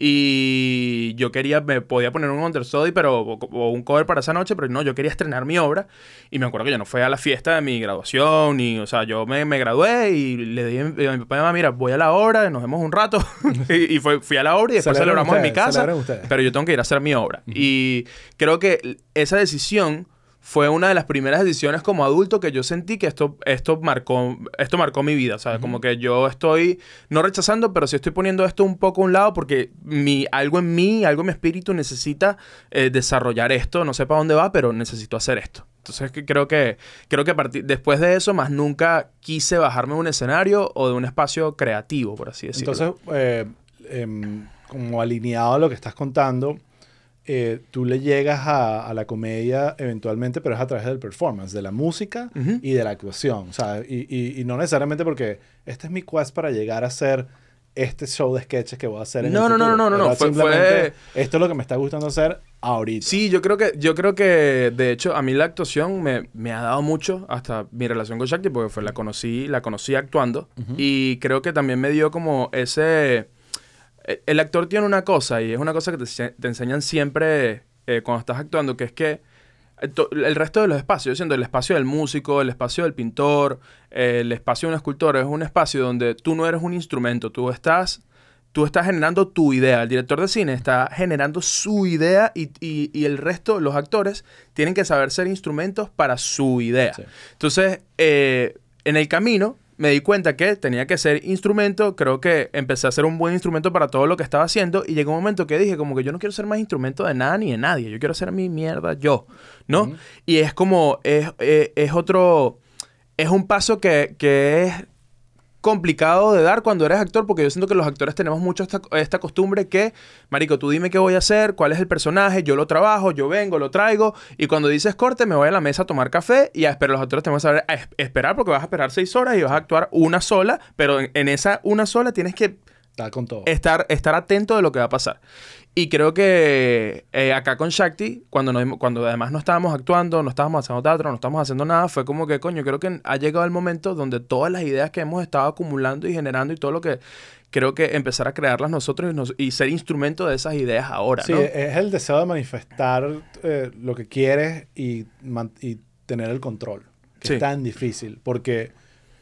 Y yo quería, me podía poner un understudy, pero, o, o un cover para esa noche, pero no, yo quería estrenar mi obra. Y me acuerdo que yo no fui a la fiesta de mi graduación, y, o sea, yo me, me gradué y le dije a mi a mi papá y mamá, mira, voy a la obra, nos vemos un rato. y y fue, fui a la obra y después celebramos en mi casa. Pero yo tengo que ir a hacer mi obra. Y creo que esa decisión fue una de las primeras decisiones como adulto que yo sentí que esto, esto, marcó, esto marcó mi vida. O sea, como que yo estoy, no rechazando, pero sí estoy poniendo esto un poco a un lado porque mi, algo en mí, algo en mi espíritu necesita eh, desarrollar esto. No sé para dónde va, pero necesito hacer esto. Entonces que creo que, creo que partir, después de eso, más nunca quise bajarme de un escenario o de un espacio creativo, por así decirlo. Entonces, eh, em, como alineado a lo que estás contando, eh, tú le llegas a, a la comedia eventualmente, pero es a través del performance, de la música y de la actuación. O sea, y, y- y no necesariamente porque este es mi quest para llegar a hacer este show de sketches que voy a hacer en No, el no, no, no, no, no, fue- simplemente, Esto es lo que me está gustando hacer ahorita. Sí, yo creo que, yo creo que de hecho a mí la actuación me, me ha dado mucho hasta mi relación con Shakti, porque fue, la conocí, la conocí actuando. Y creo que también me dio como ese. E- El actor tiene una cosa, y es una cosa que te, se- te enseñan siempre eh, cuando estás actuando, que es que eh, el resto de los espacios, siendo el espacio del músico, el espacio del pintor, eh, el espacio de un escultor, es un espacio donde tú no eres un instrumento, tú estás tú estás generando tu idea. El director de cine está generando su idea y, y- y el resto, los actores, tienen que saber ser instrumentos para su idea. Sí. Entonces, eh, en el camino me di cuenta que tenía que ser instrumento. Creo que empecé a ser un buen instrumento para todo lo que estaba haciendo. Y llegó un momento que dije, como que yo no quiero ser más instrumento de nada ni de nadie. Yo quiero hacer mi mierda yo, ¿no? Y es como, es, es- es otro, es un paso que, que es complicado de dar cuando eres actor, porque yo siento que los actores tenemos mucho esta, esta costumbre que, marico, tú dime qué voy a hacer, cuál es el personaje, yo lo trabajo, yo vengo, lo traigo, y cuando dices corte, me voy a la mesa a tomar café y a esperar. Los actores tenemos que saber a es- esperar porque vas a esperar seis horas y vas a actuar una sola, pero en esa una sola tienes que Está con todo. estar, estar atento de lo que va a pasar. Y creo que eh, acá con Shakti, cuando, nos, cuando además no estábamos actuando, no estábamos haciendo teatro, no estábamos haciendo nada, fue como que, coño, creo que ha llegado el momento donde todas las ideas que hemos estado acumulando y generando y todo lo que creo que empezar a crearlas nosotros y, nos- y ser instrumento de esas ideas ahora, Sí, ¿no? es el deseo de manifestar eh, lo que quieres y, y tener el control. Que Sí. es tan difícil. Porque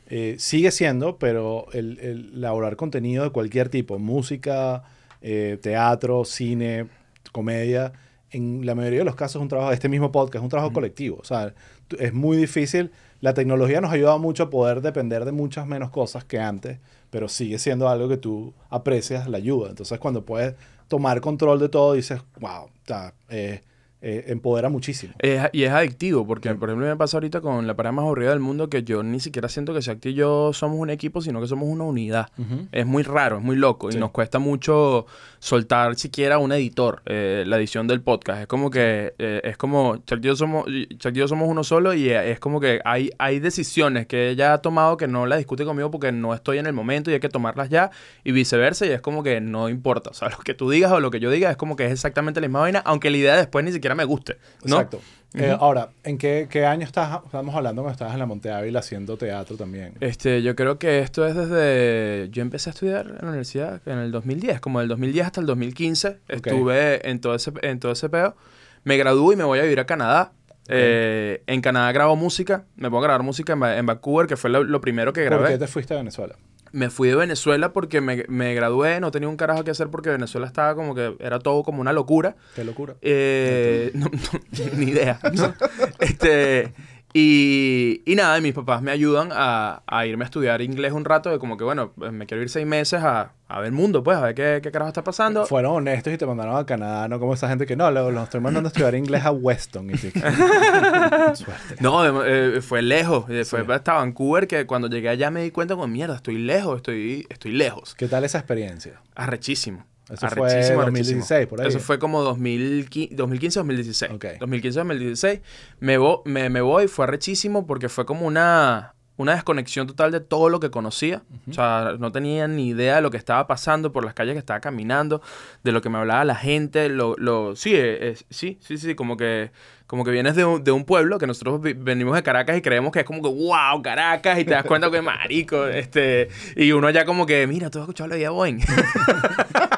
eh, sigue siendo, pero el, el elaborar contenido de cualquier tipo, música, eh, teatro, cine, comedia, en la mayoría de los casos es un trabajo, este mismo podcast es un trabajo colectivo. O sea, es muy difícil. La tecnología nos ha ayudado mucho a poder depender de muchas menos cosas que antes, pero sigue siendo algo que tú aprecias la ayuda. Entonces, cuando puedes tomar control de todo, dices, wow, sea, eh, eh, empodera muchísimo. Es- y es adictivo, porque por ejemplo me pasa ahorita con la pareja más aburrida del mundo que yo ni siquiera siento que Shakti y yo somos un equipo, sino que somos una unidad. Es muy raro, es muy loco Sí. y nos cuesta mucho soltar siquiera un editor, eh, la edición del podcast. Es como que, eh, es como, Chuck y yo somos, Chuck somos uno solo y eh, es como que hay, hay decisiones que ella ha tomado que no la discute conmigo porque no estoy en el momento y hay que tomarlas ya y viceversa y es como que no importa. O sea, lo que tú digas o lo que yo diga es como que es exactamente la misma vaina, aunque la idea después ni siquiera me guste. ¿no? Exacto. Eh, ahora, ¿en qué, qué año estás? Estamos hablando cuando estabas en la Monte Ávila haciendo teatro también. Este, yo creo que esto es desde... Yo empecé a estudiar en la universidad en el 2010, como del 2010 hasta el 2015. Estuve en todo ese, en todo ese peo. Me gradué y me voy a vivir a Canadá. Eh, en Canadá grabo música. Me pongo a grabar música en, Va- en Vancouver, que fue lo, lo primero que ¿Por grabé. qué te fuiste a Venezuela? Me fui de Venezuela porque me, me gradué, no tenía un carajo que hacer porque Venezuela estaba como que... Era todo como una locura. Qué locura. Eh, no, no, ni idea. ¿no? Este, y, y nada, y mis papás me ayudan a, a irme a estudiar inglés un rato, de como que, bueno, pues, me quiero ir seis meses a, a ver el mundo, pues, a ver qué, qué carajo está pasando. Fueron honestos y te mandaron a Canadá, no como esa gente que no, lo- los estoy mandando a estudiar inglés a Weston. Y tú, Suerte. No, eh, fue lejos, eh, fue Sí. hasta Vancouver que cuando llegué allá me di cuenta como, mierda, estoy lejos, estoy, estoy lejos. ¿Qué tal esa experiencia? Arrechísimo. Eso fue arrechísimo, 2016, por ahí. Eso fue como 2015, 2015-2016. Ok. 2015-2016. Me, me, me voy, fue arrechísimo porque fue como una, una desconexión total de todo lo que conocía. O sea, no tenía ni idea de lo que estaba pasando por las calles que estaba caminando, de lo que me hablaba la gente. Lo, lo, sí, eh, eh, sí, sí, sí, como que, como que vienes de un, de un pueblo que nosotros venimos de Caracas y creemos que es como que, wow, Caracas, y te das cuenta que marico, este, y uno ya como que, mira, tú has escuchado la vida Boeing.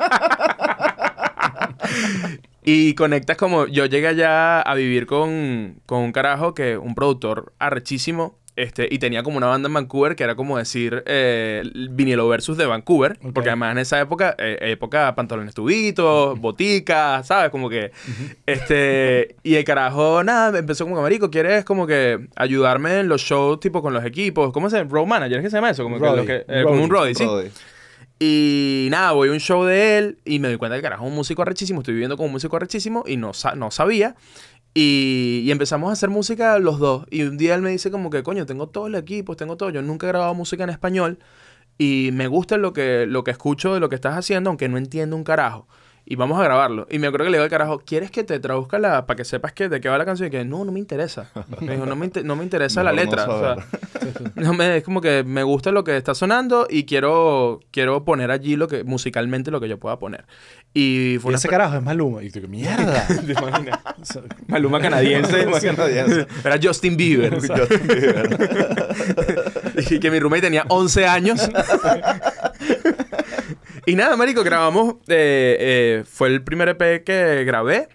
Y conectas como. Yo llegué allá a vivir con, con un carajo que, un productor arrechísimo. Este, y tenía como una banda en Vancouver que era como decir eh, vinilo versus de Vancouver. Ok. Porque además en esa época, eh, época pantalones tubitos, boticas, ¿sabes? Como que. Este. Y el carajo, nada, empezó como que, marico, ¿quieres como que ayudarme en los shows, tipo con los equipos? ¿Cómo se llama? Road manager, ¿es que se llama eso? Como, que, Roadie. lo que- eh, como un roadie, ¿sí? Y nada, voy a un show de él y me doy cuenta que carajo es un músico arrechísimo. Estoy viviendo con un músico arrechísimo y no, sa- no sabía. Y, y empezamos a hacer música los dos. Y un día él me dice como que, coño, tengo todo el equipo, tengo todo. Yo nunca he grabado música en español. Y me gusta lo que, lo que escucho de lo que estás haciendo, aunque no entiendo un carajo. Y vamos a grabarlo. Y me acuerdo que le digo al carajo, ¿quieres que te traduzca la... para que sepas que, de qué va la canción? Y que, no, no me interesa. Me dijo, no me, inte- no me interesa la no letra. o sea, no me, es como que me gusta lo que está sonando y quiero, quiero poner allí lo que, musicalmente lo que yo pueda poner. Y fue Y ese carajo es Maluma. Y tú, mierda. ¿Te imaginas? Maluma canadiense. Maluma canadiense. Era Justin Bieber. Justin Bieber. y que mi roommate tenía 11 años. Y nada, marico, grabamos. eh, eh, fue el primer EP que grabé.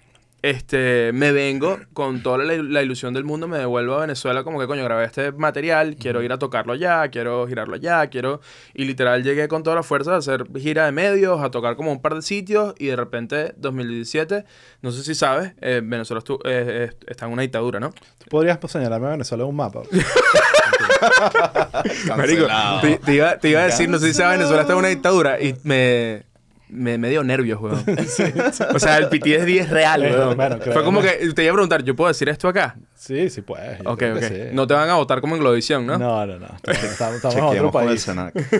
este, me vengo con toda la, la ilusión del mundo, me devuelvo a Venezuela como que, coño, grabé este material, quiero ir a tocarlo ya, quiero girarlo ya, quiero... Y literal llegué con toda la fuerza a hacer gira de medios, a tocar como un par de sitios y de repente, 2017, no sé si sabes, eh, Venezuela estu- eh, eh, está en una dictadura, ¿no? ¿Tú podrías señalarme a Venezuela en un mapa? Marico, te, te iba, te iba a decir, no sé si sabes, Venezuela está en una dictadura y me, me, me dio nervios, weón. O sea, el PTSD es real, weón. bueno, Fue como que te iba a preguntar, ¿yo puedo decir esto acá? Sí, sí puedes. Ok, ok. sí. No te van a votar como en Globovisión, ¿no? No, no, no. Estamos, estamos- en otro país.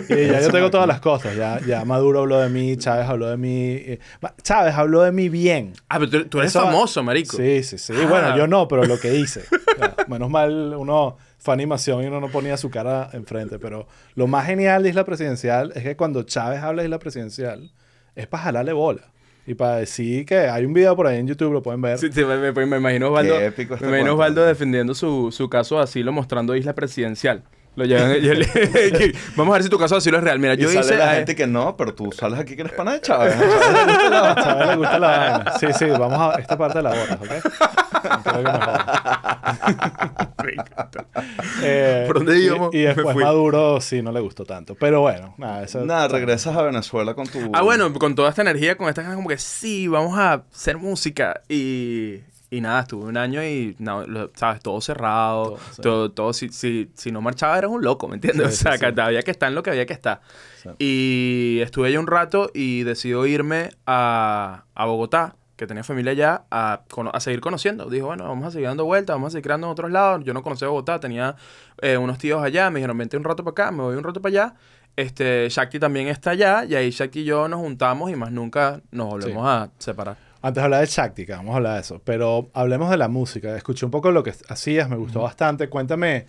Y ya yo tengo todas las cosas. Ya, ya Maduro habló de mí, Chávez habló de mí. eh, Chávez habló de mí bien. Ah, pero tú, tú eres Eso- famoso, marico. Sí, sí, sí. Ah. Bueno, yo no, pero lo que hice. Ya, menos mal, uno fue animación y uno no ponía su cara enfrente. Pero lo más genial de Isla Presidencial es que cuando Chávez habla de Isla Presidencial, es para jalarle bola. Y para decir que hay un video por ahí en YouTube, lo pueden ver. Sí, sí, me, me- me imagino Osvaldo, épico este me imagino. Osvaldo defendiendo su, su caso de asilo mostrando isla presidencial. Lo llevan, yo le- Vamos a ver si tu caso de asilo es real. Mira, Y yo sale hice... la gente que no, pero tú sales aquí que eres pana de Chávez. Chávez. A Chávez le gusta la vaina. Sí, sí, vamos a esta parte de la botas, ¿ok? Eh, ¿Por dónde y- íbamos? Y, después. Maduro sí no le gustó tanto. Pero bueno, nada, eso. Nada, regresas a Venezuela con tu... Ah, bueno, con toda esta energía, con esta ganas como que sí, vamos a hacer música. Y, y nada, estuve un año y, no, lo- ¿sabes? Todo cerrado. Todo, Todo, sí. todo, si, si, si no marchaba eras un loco, ¿me entiendes? Sí, o sea, que había que estar en lo que había que estar. Y estuve allá un rato y decidió irme a, a Bogotá, que tenía familia allá, a, a seguir conociendo. Dijo, bueno, vamos a seguir dando vueltas, vamos a seguir creando en otros lados. Yo no conocía Bogotá, tenía eh, unos tíos allá, me dijeron, vente un rato para acá, me voy un rato para allá. Este, Shakti también está allá y ahí Shakti y yo nos juntamos y más nunca nos volvemos a separar. Antes de hablar de Shaktika, vamos a hablar de eso. Pero hablemos de la música. Escuché un poco lo que hacías, me gustó bastante. Cuéntame,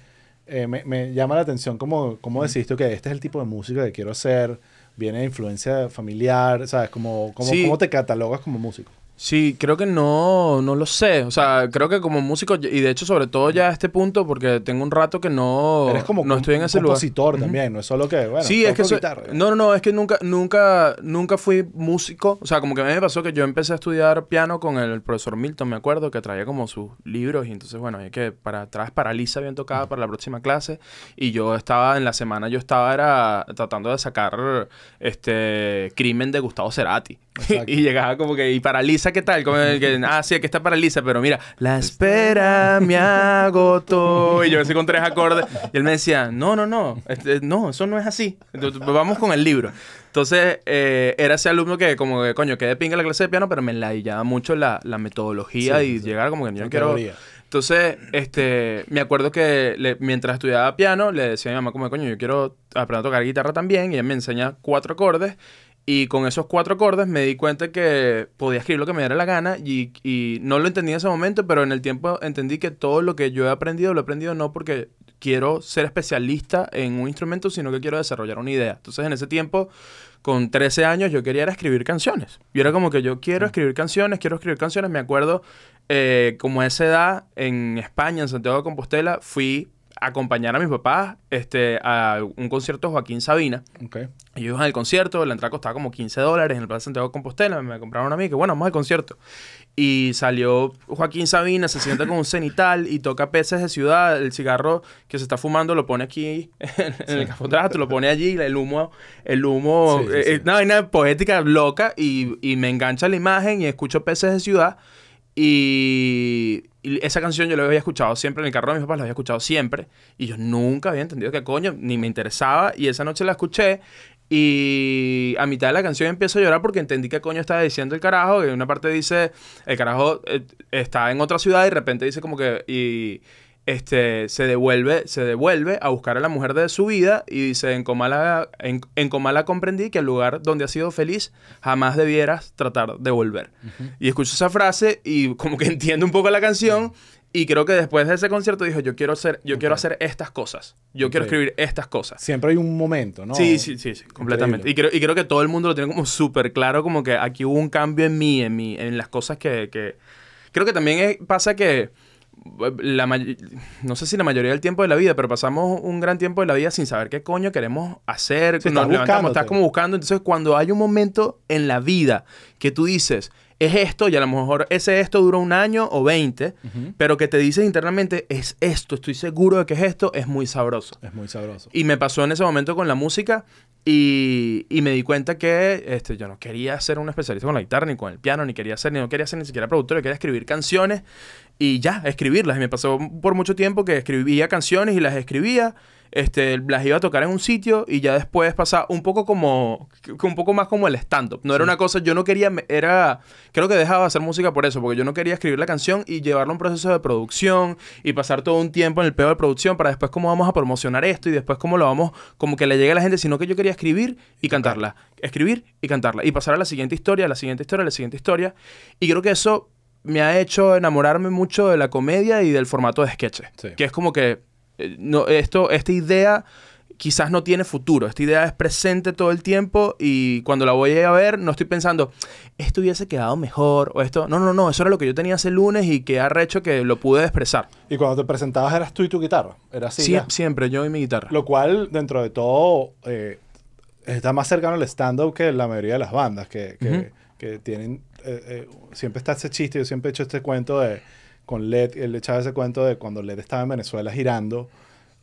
eh, me, me llama la atención cómo, cómo decidiste que este es el tipo de música que quiero hacer. Viene de influencia familiar, ¿sabes? Como, como, Sí. ¿Cómo te catalogas como músico? Sí, creo que no, no lo sé. O sea, creo que como músico, y de hecho sobre todo ya a este punto, porque tengo un rato que no, Eres como no estoy en ese lugar. compositor Ujú. también, no es solo que, bueno, sí, es que soy- no, no, no, es que nunca, nunca, nunca fui músico. O sea, como que a mí me pasó que yo empecé a estudiar piano con el profesor Milton, me acuerdo, que traía como sus libros y entonces, bueno, hay que para atrás para Lisa bien tocada para la próxima clase y yo estaba en la semana, yo estaba era tratando de sacar este crimen de Gustavo Cerati. y llegaba como que y para Lisa qué tal, como que ah sí, aquí está para Lisa, pero mira la espera me agotó. Y yo así con tres acordes. Y él me decía no no no este, no eso no es así. Entonces, vamos con el libro. Entonces eh, era ese alumno que como que coño quedé pinga la clase de piano pero me ladillaba mucho la, la metodología Sí, y sí. llegar como que yo no quiero teoría. entonces, este, me acuerdo que le- mientras estudiaba piano, le decía a mi mamá como, coño, yo quiero aprender a tocar guitarra también. Y ella me enseña cuatro acordes. Y con esos cuatro acordes me di cuenta que podía escribir lo que me diera la gana. Y, y no lo entendí en ese momento, pero en el tiempo entendí que todo lo que yo he aprendido, lo he aprendido no porque quiero ser especialista en un instrumento, sino que quiero desarrollar una idea. Entonces, en ese tiempo, con 13 años, yo quería era escribir canciones. Y era como que yo quiero escribir canciones, quiero escribir canciones. Me acuerdo, eh, como a esa edad, en España, en Santiago de Compostela, fui acompañar a mis papás este, a un concierto de Joaquín Sabina. Ok. Ellos iban al concierto, la entrada costaba como 15 dólares en el Plaza Santiago de Compostela, me compraron a mí, que bueno, vamos al concierto. Y salió Joaquín Sabina, se sienta con un cenital y toca peces de ciudad, el cigarro que se está fumando lo pone aquí en el cafotrato, lo pone allí, el humo, el humo, Sí, sí, eh, sí. eh, una vaina poética loca y, y me engancha la imagen y escucho peces de ciudad. Y, y esa canción yo la había escuchado siempre en el carro de mis papás, la había escuchado siempre. Y yo nunca había entendido qué coño, ni me interesaba. Y esa noche la escuché. Y a mitad de la canción empiezo a llorar porque entendí qué coño estaba diciendo el carajo. Y en una parte dice, el carajo eh, está en otra ciudad y de repente dice como que... este, se devuelve, se devuelve a buscar a la mujer de su vida y dice, en Comala, en, en Comala comprendí que el lugar donde has sido feliz jamás debieras tratar de volver. Y escucho esa frase y como que entiendo un poco la canción y creo que después de ese concierto dijo, yo quiero hacer, yo quiero hacer estas cosas, yo quiero escribir estas cosas. Siempre hay un momento, ¿no? Sí, sí, sí, sí, completamente. Y creo, y creo que todo el mundo lo tiene como súper claro, como que aquí hubo un cambio en mí, en mí, en las cosas que... que... Creo que también pasa que la no sé si la mayoría del tiempo de la vida, pero pasamos un gran tiempo de la vida sin saber qué coño queremos hacer. Sí, nos estás levantamos, estás buscándote. como buscando. Entonces, cuando hay un momento en la vida que tú dices, es esto, y a lo mejor ese esto dura un año o 20, pero que te dices internamente, es esto, estoy seguro de que es esto, es muy sabroso. Es muy sabroso. Y me pasó en ese momento con la música y, y me di cuenta que este, yo no quería ser un especialista con la guitarra, ni con el piano, ni quería ser, ni no quería ser ni siquiera productor, yo quería escribir canciones y ya, escribirlas. Y me pasó por mucho tiempo que escribía canciones y las escribía, este, las iba a tocar en un sitio y ya después pasaba un poco como, un poco más como el stand-up. No era una cosa, yo no quería, era, creo que dejaba de hacer música por eso, porque yo no quería escribir la canción y llevarla a un proceso de producción y pasar todo un tiempo en el pedo de producción para después cómo vamos a promocionar esto y después cómo lo vamos, como que le llegue a la gente, sino que yo quería escribir y cantarla, escribir y cantarla y pasar a la siguiente historia, a la siguiente historia, a la siguiente historia. Y creo que eso me ha hecho enamorarme mucho de la comedia y del formato de sketches. Sí. Que es como que eh, no, esto, esta idea quizás no tiene futuro. Esta idea es presente todo el tiempo y cuando la voy a ver no estoy pensando, esto hubiese quedado mejor o esto... No, no, no, eso era lo que yo tenía ese lunes y que arrecho que lo pude expresar. Y cuando te presentabas eras tú y tu guitarra. Era así. Sie- ya. siempre, yo y mi guitarra. Lo cual, dentro de todo, eh, está más cercano al stand-up que la mayoría de las bandas que, que, Ujú. que tienen... eh, eh, siempre está ese chiste, yo siempre he hecho este cuento de... Con Led, él echaba ese cuento de cuando Led estaba en Venezuela girando.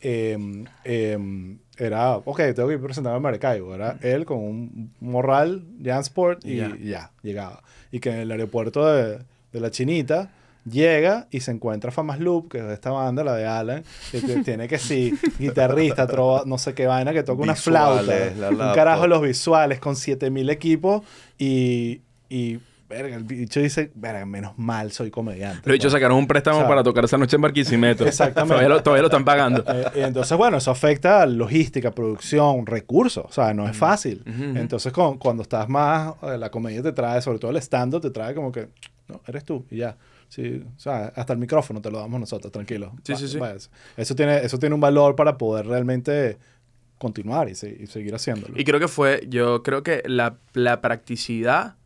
eh, eh, era, ok, tengo que ir presentando a Maracaibo. Era él con un morral, Jansport, y Y ya. llegaba. Y que en el aeropuerto de, de la Chinita llega y se encuentra Famas Loop, que es de esta banda, la de Alan, que tiene que sí, guitarrista, trova, no sé qué vaina, que toca una flauta. La Un carajo los visuales con 7000 equipos y, y verga, el bicho dice, verga, menos mal soy comediante. Los bichos sacaron un préstamo O sea, para tocar esa noche en Barquisimeto. Exactamente. todavía, lo, todavía lo están pagando. Eh, y entonces, bueno, eso afecta a logística, producción, recursos. O sea, no es fácil. Ujú, ujú. Entonces, con- cuando estás más, eh, la comedia te trae, sobre todo el stand-up, te trae como que, no, eres tú y ya. Sí, o sea, hasta el micrófono te lo damos nosotros, tranquilo. Sí, Va- sí, sí. váyase. Eso tiene, eso tiene un valor para poder realmente continuar y, se- y seguir haciéndolo. Y creo que fue, yo creo que la, la practicidad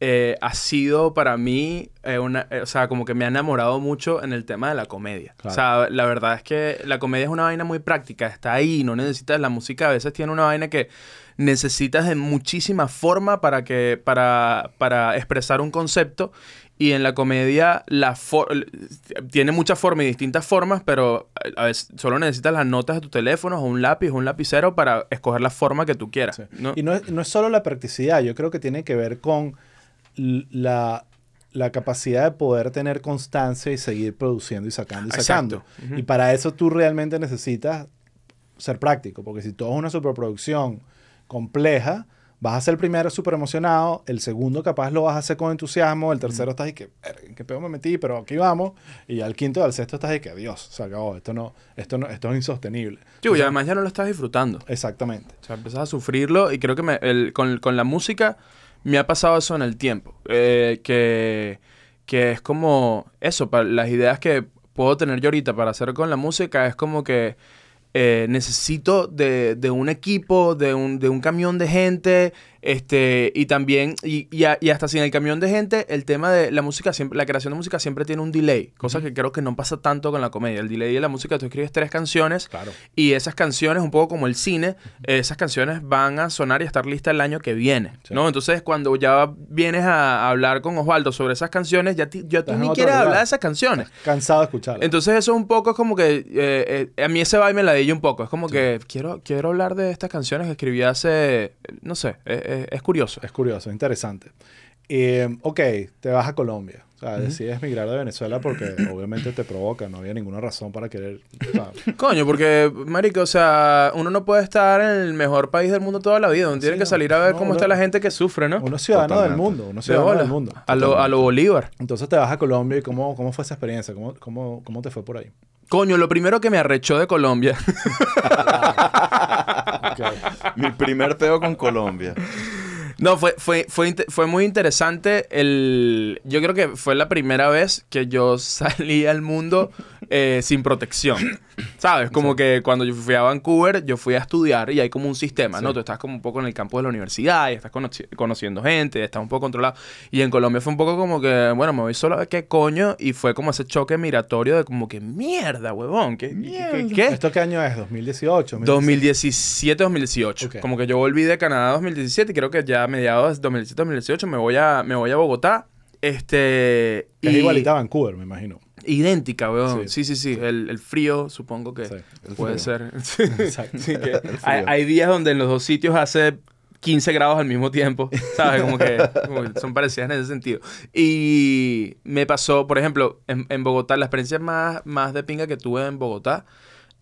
eh, ha sido para mí, eh, una, eh, o sea, como que me ha enamorado mucho en el tema de la comedia. Claro. O sea, la verdad es que la comedia es una vaina muy práctica, está ahí, no necesitas, la música a veces tiene una vaina que necesitas de muchísima forma para, que, para, para expresar un concepto. Y en la comedia la for- tiene muchas formas y distintas formas, pero a veces solo necesitas las notas de tu teléfono o un lápiz o un lapicero para escoger la forma que tú quieras. Sí. ¿no? Y no es, no es solo la practicidad, yo creo que tiene que ver con la, la capacidad de poder tener constancia y seguir produciendo y sacando y sacando. Exacto. Ujú. Y para eso tú realmente necesitas ser práctico, porque si todo es una superproducción compleja, vas a ser el primero súper emocionado, el segundo capaz lo vas a hacer con entusiasmo, el tercero estás ahí que, "Verga, ¿en qué pedo me metí? Pero aquí vamos. Y ya el quinto y al sexto estás ahí que, Dios, se acabó, esto no, esto no, esto es insostenible. Chico, y Entonces, además ya no lo estás disfrutando. Exactamente. O sea, empiezas a sufrirlo y creo que me- el- con, con la música me ha pasado eso en el tiempo. Eh, que, que es como eso, las ideas que puedo tener yo ahorita para hacer con la música es como que eh, necesito de, de un equipo, de un, de un camión de gente, este, y también, y, y, a- y hasta sin el camión de gente, el tema de la música, siempre, la creación de música siempre tiene un delay, cosa que creo que no pasa tanto con la comedia. El delay de la música, tú escribes tres canciones Claro. y esas canciones, un poco como el cine, esas canciones van a sonar y a estar listas el año que viene, Sí. ¿no? Entonces, cuando ya vienes a hablar con Osvaldo sobre esas canciones, ya, ti- ya tú ni quieres hablar de esas canciones. Cansado de escucharlo. Entonces eso un poco es como que eh, eh, a mí ese vibe me la di un poco. Es como que quiero, quiero hablar de estas canciones que escribí hace, no sé, eh, eh, es curioso. Es curioso, interesante. Eh, ok, te vas a Colombia. O sea, decides migrar de Venezuela porque obviamente te provoca. No había ninguna razón para querer. o sea, Coño, porque, marico, o sea, uno no puede estar en el mejor país del mundo toda la vida. Uno tiene que salir a ver No, cómo uno- está la gente que sufre, ¿no? uno es ciudadano del mundo. Uno es De ciudadano bola. del mundo. A lo, a lo Bolívar. Entonces te vas a Colombia y ¿cómo, cómo fue esa experiencia? ¿Cómo, cómo, cómo te fue por ahí? Coño, lo primero que me arrechó de Colombia. Mi primer peo con Colombia. No, fue, fue, fue, fue muy interesante. El, yo creo que fue la primera vez que yo salí al mundo eh, sin protección. ¿Sabes? Como que cuando yo fui a Vancouver, yo fui a estudiar y hay como un sistema, ¿no? Tú estás como un poco en el campo de la universidad y estás conoci- conociendo gente, estás un poco controlado. Y en Colombia fue un poco como que, bueno, me voy solo a ver qué coño. Y fue como ese choque migratorio de como que mierda, huevón. ¿Qué? ¿Qué? qué- ¿Esto qué año es? ¿2018? 2017, 2018. Ok. Como que yo volví de Canadá 2017 y creo que ya a mediados de 2017, 2018 me voy a, me voy a Bogotá. Este. Es y- igualita a Vancouver, me imagino. Idéntica, weón. Sí, Sí. sí, sí. El, el frío, supongo que Sí, puede ser. Exacto. que hay, hay días donde en los dos sitios hace 15 grados al mismo tiempo, ¿sabes? Como que, como que son parecidas en ese sentido. Y me pasó, por ejemplo, en, en Bogotá, la experiencia más, más de pinga que tuve en Bogotá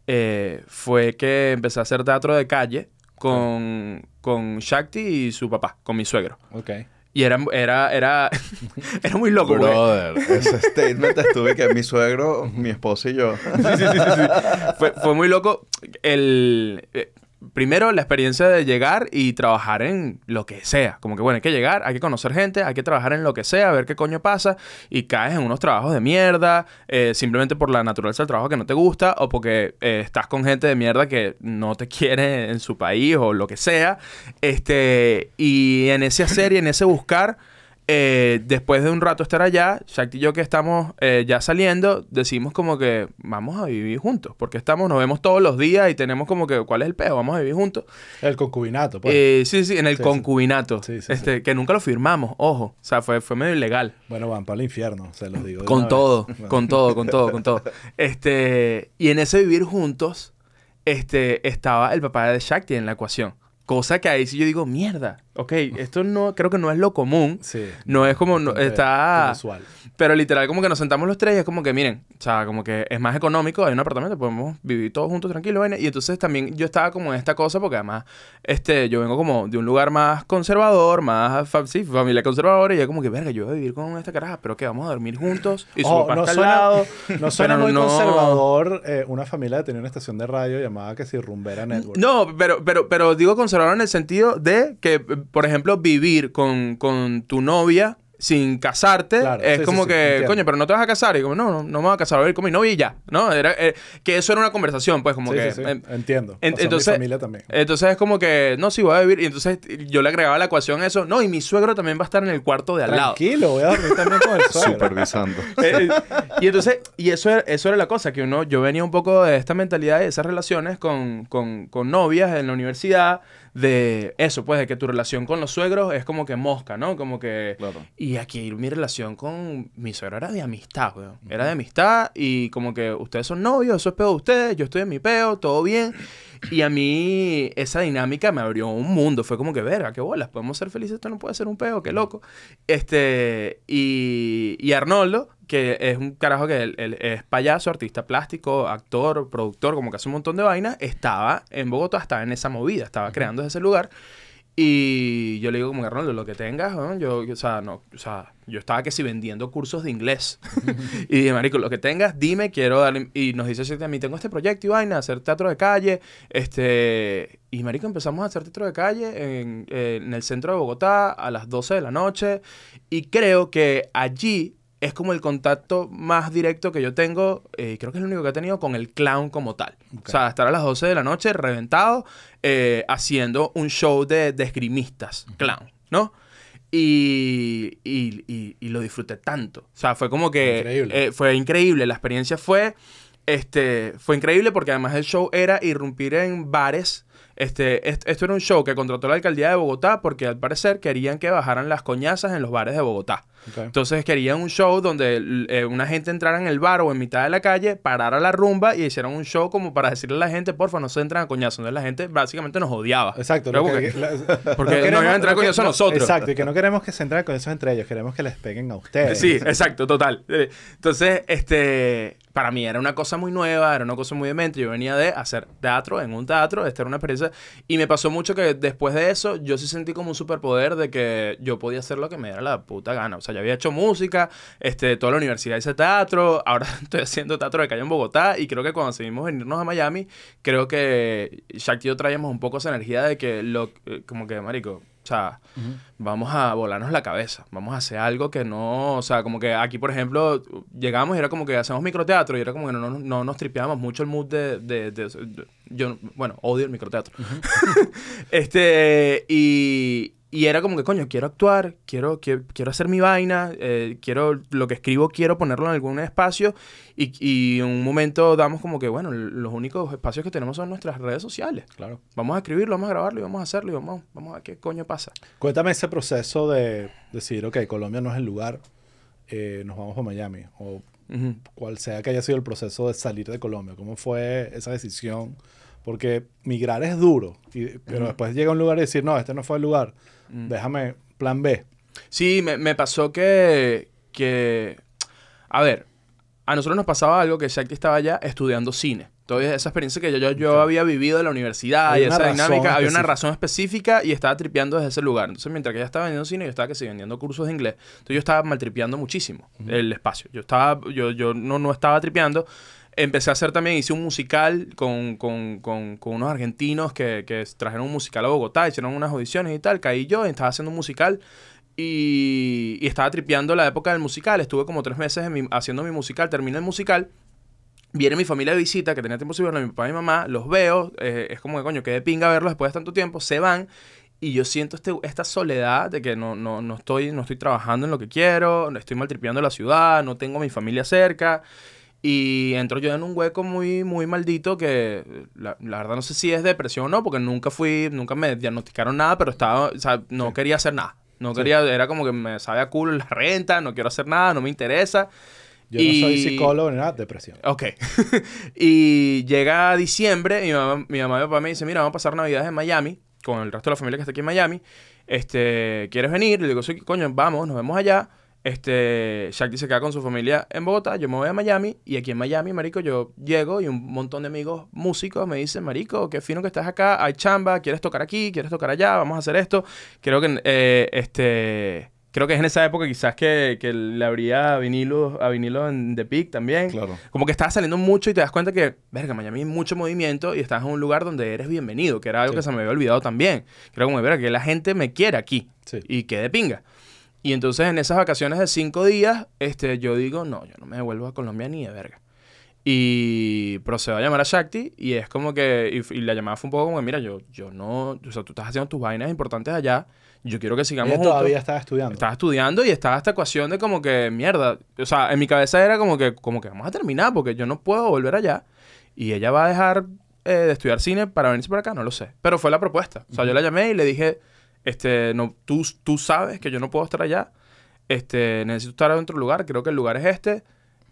eh, fue que empecé a hacer teatro de calle con, con Shakti y su papá, con mi suegro. Ok. Y era, era, era, era muy loco, güey. Brother, ese statement estuve que mi suegro, mi esposa y yo. Sí, sí, sí, sí, sí. Fue, fue muy loco. El, eh, primero, la experiencia de llegar y trabajar en lo que sea. Como que, bueno, hay que llegar, hay que conocer gente, hay que trabajar en lo que sea, ver qué coño pasa. Y caes en unos trabajos de mierda, eh, simplemente por la naturaleza del trabajo que no te gusta o porque eh, estás con gente de mierda que no te quiere en su país o lo que sea. Este, y en ese hacer y en ese buscar... Eh, después de un rato estar allá, Shakti y yo que estamos eh, ya saliendo, decimos como que vamos a vivir juntos, porque estamos, nos vemos todos los días y tenemos como que, ¿cuál es el peo? Vamos a vivir juntos. El concubinato, pues. Eh, sí, sí, en el Sí, concubinato, Sí, sí, este, que nunca lo firmamos, ojo, o sea, fue, fue medio ilegal. Bueno, van para el infierno, se los digo. Con todo. Bueno. con todo, con todo, con todo. Este, y en ese vivir juntos, este, estaba el papá de Shakti en la ecuación. Cosa que ahí sí yo digo, mierda, ok, esto no, creo que no es lo común. Sí. No es como, no- está... inusual. Pero literal, como que nos sentamos los tres y es como que, miren, o sea, como que es más económico, hay un apartamento, podemos vivir todos juntos tranquilos. Y entonces también yo estaba como en esta cosa, porque además, este, yo vengo como de un lugar más conservador, más, sí, familia conservadora, y es como que, verga, yo voy a vivir con esta caraja, pero que vamos a dormir juntos, y su Ojo, papá no está al suena, lado. no suena muy no- conservador eh, una familia que tenía una estación de radio llamada que si Rumbera Network. No, pero, pero, pero digo conservador en el sentido de que, por ejemplo, vivir con, con tu novia sin casarte Claro, es sí, como sí, que, coño, pero no te vas a casar. Y como, no, no, no me voy a casar, voy a ir con mi novia y ya, ¿no? Era, eh, que eso era una conversación, pues, como Sí, que... sí, sí, eh, entiendo. en- entonces, mi familia también. entonces es como que, no, sí, voy a vivir. Y entonces yo le agregaba la ecuación eso. No, y mi suegro también va a estar en el cuarto de al lado. Tranquilo, voy a dormir también con el suegro. Supervisando. Eh, y entonces, y eso era, eso era la cosa, que uno, yo venía un poco de esta mentalidad y de esas relaciones con, con, con novias en la universidad, de eso, pues, de que tu relación con los suegros es como que mosca, ¿no? Como que... Claro. Y aquí mi relación con mi suegro era de amistad, weón. Era de amistad y como que ustedes son novios, eso es peo de ustedes, yo estoy en mi peo, todo bien. Y a mí esa dinámica me abrió un mundo. Fue como que, verga, qué bolas, podemos ser felices, esto no puede ser un peo, qué loco. Este, y, y Arnoldo, que es un carajo que él, él es payaso, artista plástico, actor, productor, como que hace un montón de vainas, estaba en Bogotá, estaba en esa movida, estaba creando ese lugar. Y yo le digo como que Arnoldo, lo que tengas, ¿no? yo, o sea, no, o sea, yo estaba que si vendiendo cursos de inglés. y dije, marico, lo que tengas, dime, quiero darle... Y nos dice a mí tengo este proyecto y vaina, hacer teatro de calle, este... Y marico, empezamos a hacer teatro de calle en, en el centro de Bogotá a las 12 de la noche. Y creo que allí es como el contacto más directo que yo tengo, eh, creo que es el único que he tenido con el clown como tal. O sea, estar a las 12 de la noche reventado eh, haciendo un show de, de esgrimistas, clown, ¿no? Y, y, y- y lo disfruté tanto. O sea, fue como que... Increíble. eh, fue increíble. La experiencia fue... Este, fue increíble porque además el show era irrumpir en bares. Este, est- esto era un show que contrató la alcaldía de Bogotá porque al parecer querían que bajaran las coñazas en los bares de Bogotá. Ok. Entonces querían un show donde eh, una gente entrara en el bar o en mitad de la calle, parara la rumba y hicieran un show como para decirle a la gente, porfa, no se entran a coñazo. Entonces la gente básicamente nos odiaba. Exacto. Pero porque- que- la- porque no nos iban a entrar que- a no, nosotros. Exacto, y que no queremos que se entren con eso entre ellos, queremos que les peguen a ustedes. Sí, exacto, total. Eh, Entonces, este, para mí era una cosa muy nueva, era una cosa muy demente. Yo venía de hacer teatro en un teatro, esta era una experiencia. Y me pasó mucho que después de eso, yo sí sentí como un superpoder de que yo podía hacer lo que me diera la puta gana. O sea, ya había hecho música, este, toda la universidad hice teatro, ahora estoy haciendo teatro de calle en Bogotá. Y creo que cuando decidimos venirnos a Miami, creo que Shakti y yo traíamos un poco esa energía de que lo, eh, como que, marico. O sea, vamos a volarnos la cabeza, vamos a hacer algo que no, o sea, como que aquí, por ejemplo, llegamos y era como que hacemos microteatro y era como que no, no, no nos tripeábamos mucho el mood de, de- de- de- yo, bueno, odio el microteatro. este, y, y era como que, coño, quiero actuar, quiero, quiero, quiero hacer mi vaina, eh, quiero, lo que escribo quiero ponerlo en algún espacio y, y en un momento damos como que, bueno, los únicos espacios que tenemos son nuestras redes sociales. Claro. Vamos a escribirlo, vamos a grabarlo y vamos a hacerlo y vamos, vamos a ver qué coño pasa. Cuéntame ese proceso de decir, ok, Colombia no es el lugar, eh, nos vamos a Miami. O Ujú. cual sea que haya sido el proceso de salir de Colombia. ¿Cómo fue esa decisión? Porque migrar es duro, y- pero después llega a un lugar y decir, no, este no fue el lugar, Mm. déjame plan B. Sí, me, me pasó que, que, a ver, a nosotros nos pasaba algo que Shakti estaba allá estudiando cine. Entonces, esa experiencia que yo, yo, yo había vivido en la universidad Había y esa dinámica, había una razón específica y estaba tripeando desde ese lugar. Entonces, mientras que ella estaba vendiendo cine, yo estaba que sí, vendiendo cursos de inglés. Entonces, yo estaba maltripeando muchísimo el espacio. Yo estaba, yo, yo no, no estaba tripeando. Empecé a hacer también, hice un musical con, con, con, unos argentinos que, trajeron un musical a Bogotá, hicieron unas audiciones y tal. Caí yo, estaba haciendo un musical y, y estaba tripeando la época del musical. Estuve como tres meses en haciendo mi musical, terminé el musical. Viene mi familia de visita, que tenía tiempo sin verlo, mi papá y mi mamá, los veo, eh, es como que coño, que de pinga verlos después de tanto tiempo, se van y yo siento este, esta soledad de que no, no, no, estoy, no estoy trabajando en lo que quiero, estoy maltripeando la ciudad, no tengo a mi familia cerca y entro yo en un hueco muy, muy maldito que la, la verdad no sé si es depresión o no, porque nunca fui, nunca me diagnosticaron nada, pero estaba, o sea, no Sí. quería hacer nada. No Sí. quería, era como que me sabe a culo la renta, no quiero hacer nada, no me interesa. Yo no soy Y- psicólogo ni nada, depresión. Ok. y llega diciembre, y mi mamá, mi mamá y mi papá me dicen, mira, vamos a pasar Navidades en Miami, con el resto de la familia que está aquí en Miami. Este, ¿quieres venir? Le digo, sí, coño, vamos, nos vemos allá. Este, Shakti se queda con su familia en Bogotá, yo me voy a Miami, y aquí en Miami, marico, yo llego y un montón de amigos músicos me dicen, marico, qué fino que estás acá, hay chamba, quieres tocar aquí, quieres tocar allá, vamos a hacer esto. Creo que, eh, este... Creo que es en esa época quizás que, que le abría a vinilo, a vinilo en The Peak también. Claro. Como que estás saliendo mucho y te das cuenta que, verga, Miami hay mucho movimiento y estás en un lugar donde eres bienvenido, que era algo Sí. que se me había olvidado también. Creo como, verga, que la gente me quiere aquí Sí. y que de pinga. Y entonces en esas vacaciones de cinco días, este, yo digo, no, yo no me devuelvo a Colombia ni de verga. Y procedo a llamar a Shakti y es como que, y, y la llamada fue un poco como, mira, yo, yo no, o sea, tú estás haciendo tus vainas importantes allá, yo quiero que sigamos Ella juntos. todavía estaba estudiando. Estaba estudiando y estaba esta ecuación de como que, mierda. O sea, en mi cabeza era como que, como que vamos a terminar porque yo no puedo volver allá. Y ella va a dejar eh, de estudiar cine para venirse para acá, no lo sé. Pero fue la propuesta. O sea, yo la llamé y le dije, este, no, tú, tú sabes que yo no puedo estar allá. Este, necesito estar en otro lugar. Creo que el lugar es este.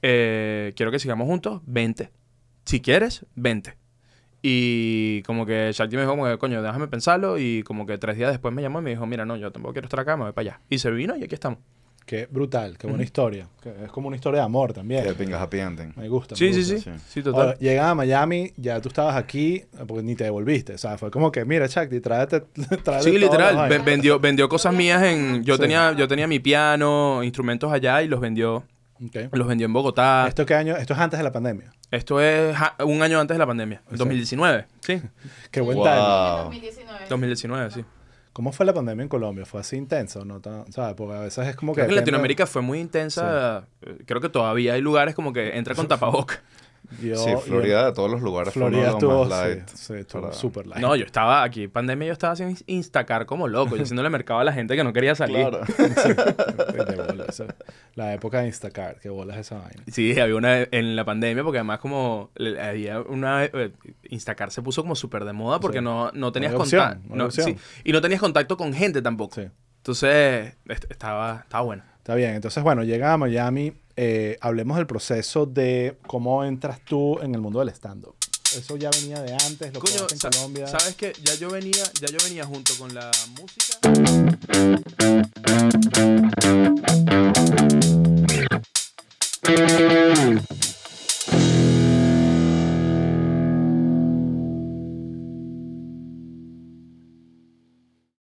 Eh, quiero que sigamos juntos. Vente. Si quieres, vente. Y como que Shakti me dijo, como coño, déjame pensarlo. Y como que tres días después me llamó y me dijo, mira, no, yo tampoco quiero estar acá, me voy para allá. Y se vino y aquí estamos. Qué brutal, qué buena Ujú. historia. Que es como una historia de amor también. Que pingas happy ending. Me gusta. Sí, me sí, gusta. sí, sí. sí. total. Ahora, llega a Miami, ya tú estabas aquí, porque ni te devolviste. O sea, fue como que, mira, Shakti, tráete, tráete Sí, literal. Ven- vendió, vendió cosas mías en. Yo Sí. tenía, yo tenía mi piano, instrumentos allá y los vendió, los vendió en Bogotá. ¿Esto qué año? Esto es antes de la pandemia. Esto es un año antes de la pandemia, O sea- 2019. Sí, Qué buen Wow. timing. Ah. 2019. 2019, sí. ¿Cómo fue la pandemia en Colombia? ¿Fue así intensa o no tan? ¿Sabes? Porque a veces es como que... Creo que Latinoamérica fue muy intensa. eh, Creo que todavía hay lugares como que entra con tapaboca. Yo- sí, yo- Florida de todos los lugares Florida fue uno estuvo, de los más sí, light. sí, estuvo light. No, yo estaba aquí, pandemia, yo estaba haciendo Instacar como loco, yo haciéndole mercado a la gente que no quería salir. Claro. Eso. La época de Instacart, que bolas esa vaina. Sí, había una en la pandemia, porque además como había una... eh, Instacar se puso como súper de moda porque Sí. no, no tenías contacto. no y no tenías contacto con gente tampoco. Sí. Entonces, est- estaba, estaba bueno. Está bien, entonces bueno, llega a Miami, eh, hablemos del proceso de cómo entras tú en el mundo del stand-up. Eso ya venía de antes, lo Coño, que en Colombia. Sabes que ya yo venía, ya yo venía junto con la música.